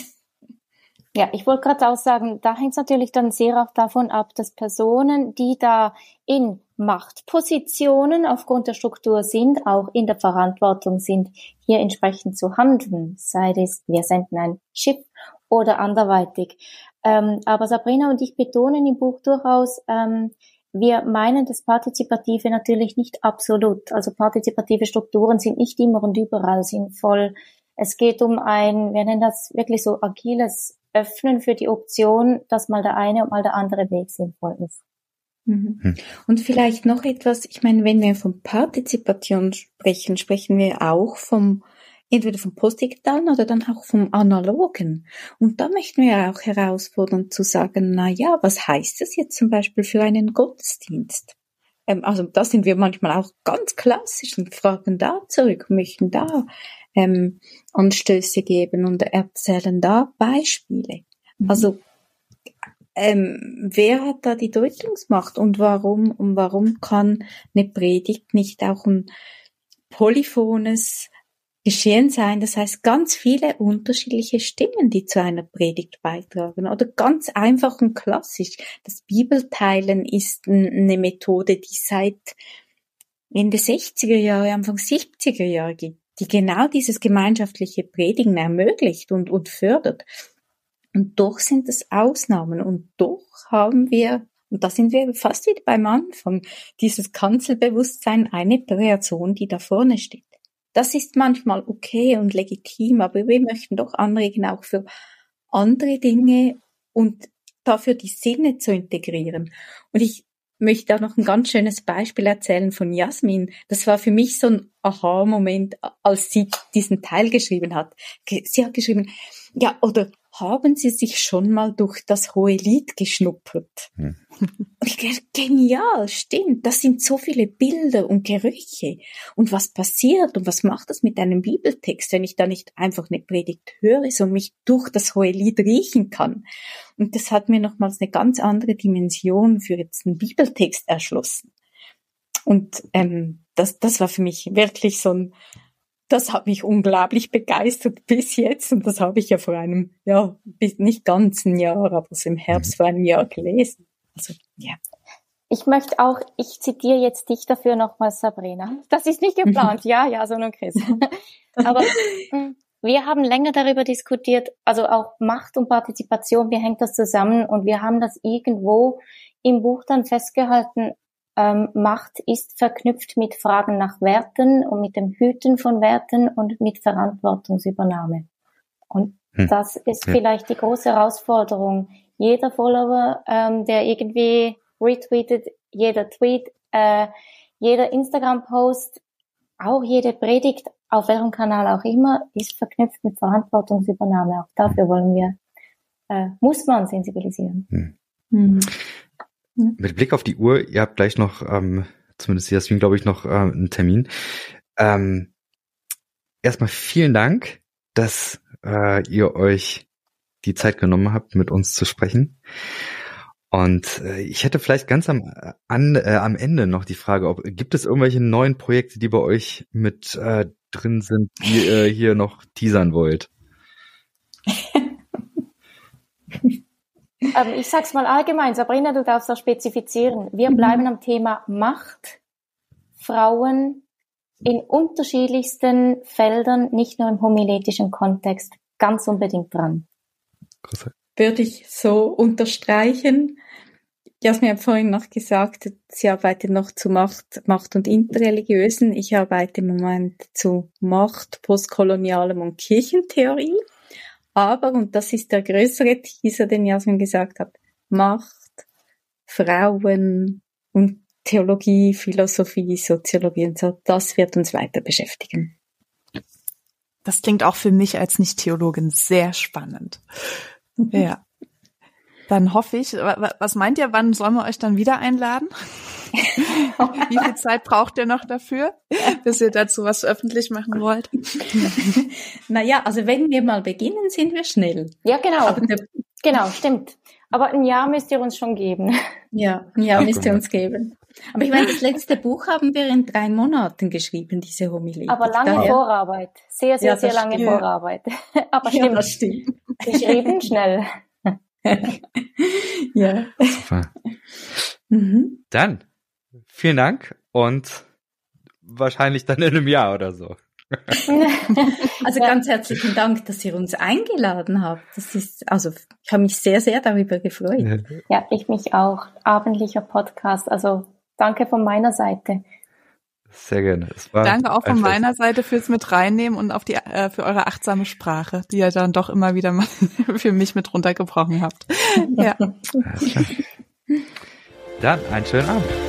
Ja, ich wollte gerade auch sagen, da hängt es natürlich dann sehr auch davon ab, dass Personen, die da in Machtpositionen aufgrund der Struktur sind, auch in der Verantwortung sind, hier entsprechend zu handeln, sei es, wir senden ein Schiff oder anderweitig. Ähm, aber Sabrina und ich betonen im Buch durchaus, ähm, wir meinen das Partizipative natürlich nicht absolut. Also partizipative Strukturen sind nicht immer und überall sinnvoll. Es geht um ein, wir nennen das wirklich so agiles öffnen für die Option, dass mal der eine und mal der andere Weg sinnvoll ist. Mhm. Hm. Und vielleicht noch etwas, ich meine, wenn wir von Partizipation sprechen, sprechen wir auch vom entweder vom postdigitalen oder dann auch vom analogen. Und da möchten wir auch herausfordern zu sagen, na ja, was heißt das jetzt zum Beispiel für einen Gottesdienst? Ähm, also da sind wir manchmal auch ganz klassisch und fragen da zurück, möchten da ähm, Anstöße geben und erzählen da Beispiele. Mhm. Also ähm, wer hat da die Deutungsmacht und warum und warum kann eine Predigt nicht auch ein polyphones Geschehen sein, das heißt ganz viele unterschiedliche Stimmen, die zu einer Predigt beitragen oder ganz einfach und klassisch. Das Bibelteilen ist eine Methode, die seit Ende 60er Jahre, Anfang 70er Jahre gibt, die genau dieses gemeinschaftliche Predigen ermöglicht und, und fördert. Und doch sind es Ausnahmen und doch haben wir, und da sind wir fast wieder beim Anfang, dieses Kanzelbewusstsein, eine Person, die da vorne steht. Das ist manchmal okay und legitim, aber wir möchten doch anregen, auch für andere Dinge und dafür die Sinne zu integrieren. Und ich möchte auch noch ein ganz schönes Beispiel erzählen von Jasmin. Das war für mich so ein Aha-Moment, als sie diesen Teil geschrieben hat. Sie hat geschrieben, ja, oder haben Sie sich schon mal durch das hohe Lied geschnuppert? Hm. Genial, stimmt. Das sind so viele Bilder und Gerüche. Und was passiert und was macht das mit einem Bibeltext, wenn ich da nicht einfach eine Predigt höre, sondern mich durch das hohe Lied riechen kann? Und das hat mir nochmals eine ganz andere Dimension für jetzt einen Bibeltext erschlossen. Und ähm, das, das war für mich wirklich so ein das hat mich unglaublich begeistert bis jetzt und das habe ich ja vor einem, ja, nicht ganzen Jahr, aber so im Herbst vor einem Jahr gelesen. Also, ja. Ich möchte auch, ich zitiere jetzt dich dafür nochmal, Sabrina. Das ist nicht geplant, ja, ja, sondern Chris. aber hm, wir haben länger darüber diskutiert, also auch Macht und Partizipation, wie hängt das zusammen? Und wir haben das irgendwo im Buch dann festgehalten, ähm, Macht ist verknüpft mit Fragen nach Werten und mit dem Hüten von Werten und mit Verantwortungsübernahme. Und hm. das ist ja. vielleicht die große Herausforderung. Jeder Follower, ähm, der irgendwie retweetet, jeder Tweet, äh, jeder Instagram-Post, auch jede Predigt, auf welchem Kanal auch immer, ist verknüpft mit Verantwortungsübernahme. Auch dafür wollen wir, äh, muss man sensibilisieren. Hm. Mhm. Mit Blick auf die Uhr, ihr habt gleich noch, ähm, zumindest Jasmin, glaube ich, noch äh, einen Termin. Ähm, erstmal vielen Dank, dass äh, ihr euch die Zeit genommen habt, mit uns zu sprechen. Und äh, ich hätte vielleicht ganz am, an, äh, am Ende noch die Frage, ob gibt es irgendwelche neuen Projekte, die bei euch mit äh, drin sind, die ihr hier noch teasern wollt? ähm, ich sag's mal allgemein, Sabrina, du darfst auch spezifizieren. Wir mhm. bleiben am Thema Macht, Frauen in unterschiedlichsten Feldern, nicht nur im homiletischen Kontext, ganz unbedingt dran. Würde ich so unterstreichen. Jasmin hat vorhin noch gesagt, sie arbeitet noch zu Macht, Macht und Interreligiösen. Ich arbeite im Moment zu Macht, Postkolonialem und Kirchentheorie. Aber, und das ist der größere Teaser, den Jasmin gesagt hat, Macht, Frauen und Theologie, Philosophie, Soziologie und so, das wird uns weiter beschäftigen. Das klingt auch für mich als Nicht-Theologin sehr spannend. Ja. Dann hoffe ich, was meint ihr, wann sollen wir euch dann wieder einladen? Wie viel Zeit braucht ihr noch dafür, bis ihr dazu was öffentlich machen wollt? naja, also wenn wir mal beginnen, sind wir schnell. Ja, genau. genau, stimmt. Aber ein Jahr müsst ihr uns schon geben. Ja, ein Jahr müsst ihr uns geben. Aber ich meine, das letzte Buch haben wir in drei Monaten geschrieben, diese Homilie. Aber lange Daher. Vorarbeit. Sehr, sehr, ja, sehr lange stimmt. Vorarbeit. Aber stimmt. Ja, das stimmt. Geschrieben schnell. ja. Super. Mhm. Dann vielen Dank und wahrscheinlich dann in einem Jahr oder so. also ganz herzlichen Dank, dass ihr uns eingeladen habt. Das ist, also ich habe mich sehr, sehr darüber gefreut. Ja, ich mich auch. Abendlicher Podcast. Also danke von meiner Seite. Sehr gerne. Danke auch von meiner Seite fürs mit reinnehmen und auf die äh, für eure achtsame Sprache, die ihr dann doch immer wieder mal für mich mit runtergebrochen habt. ja. Dann einen schönen Abend.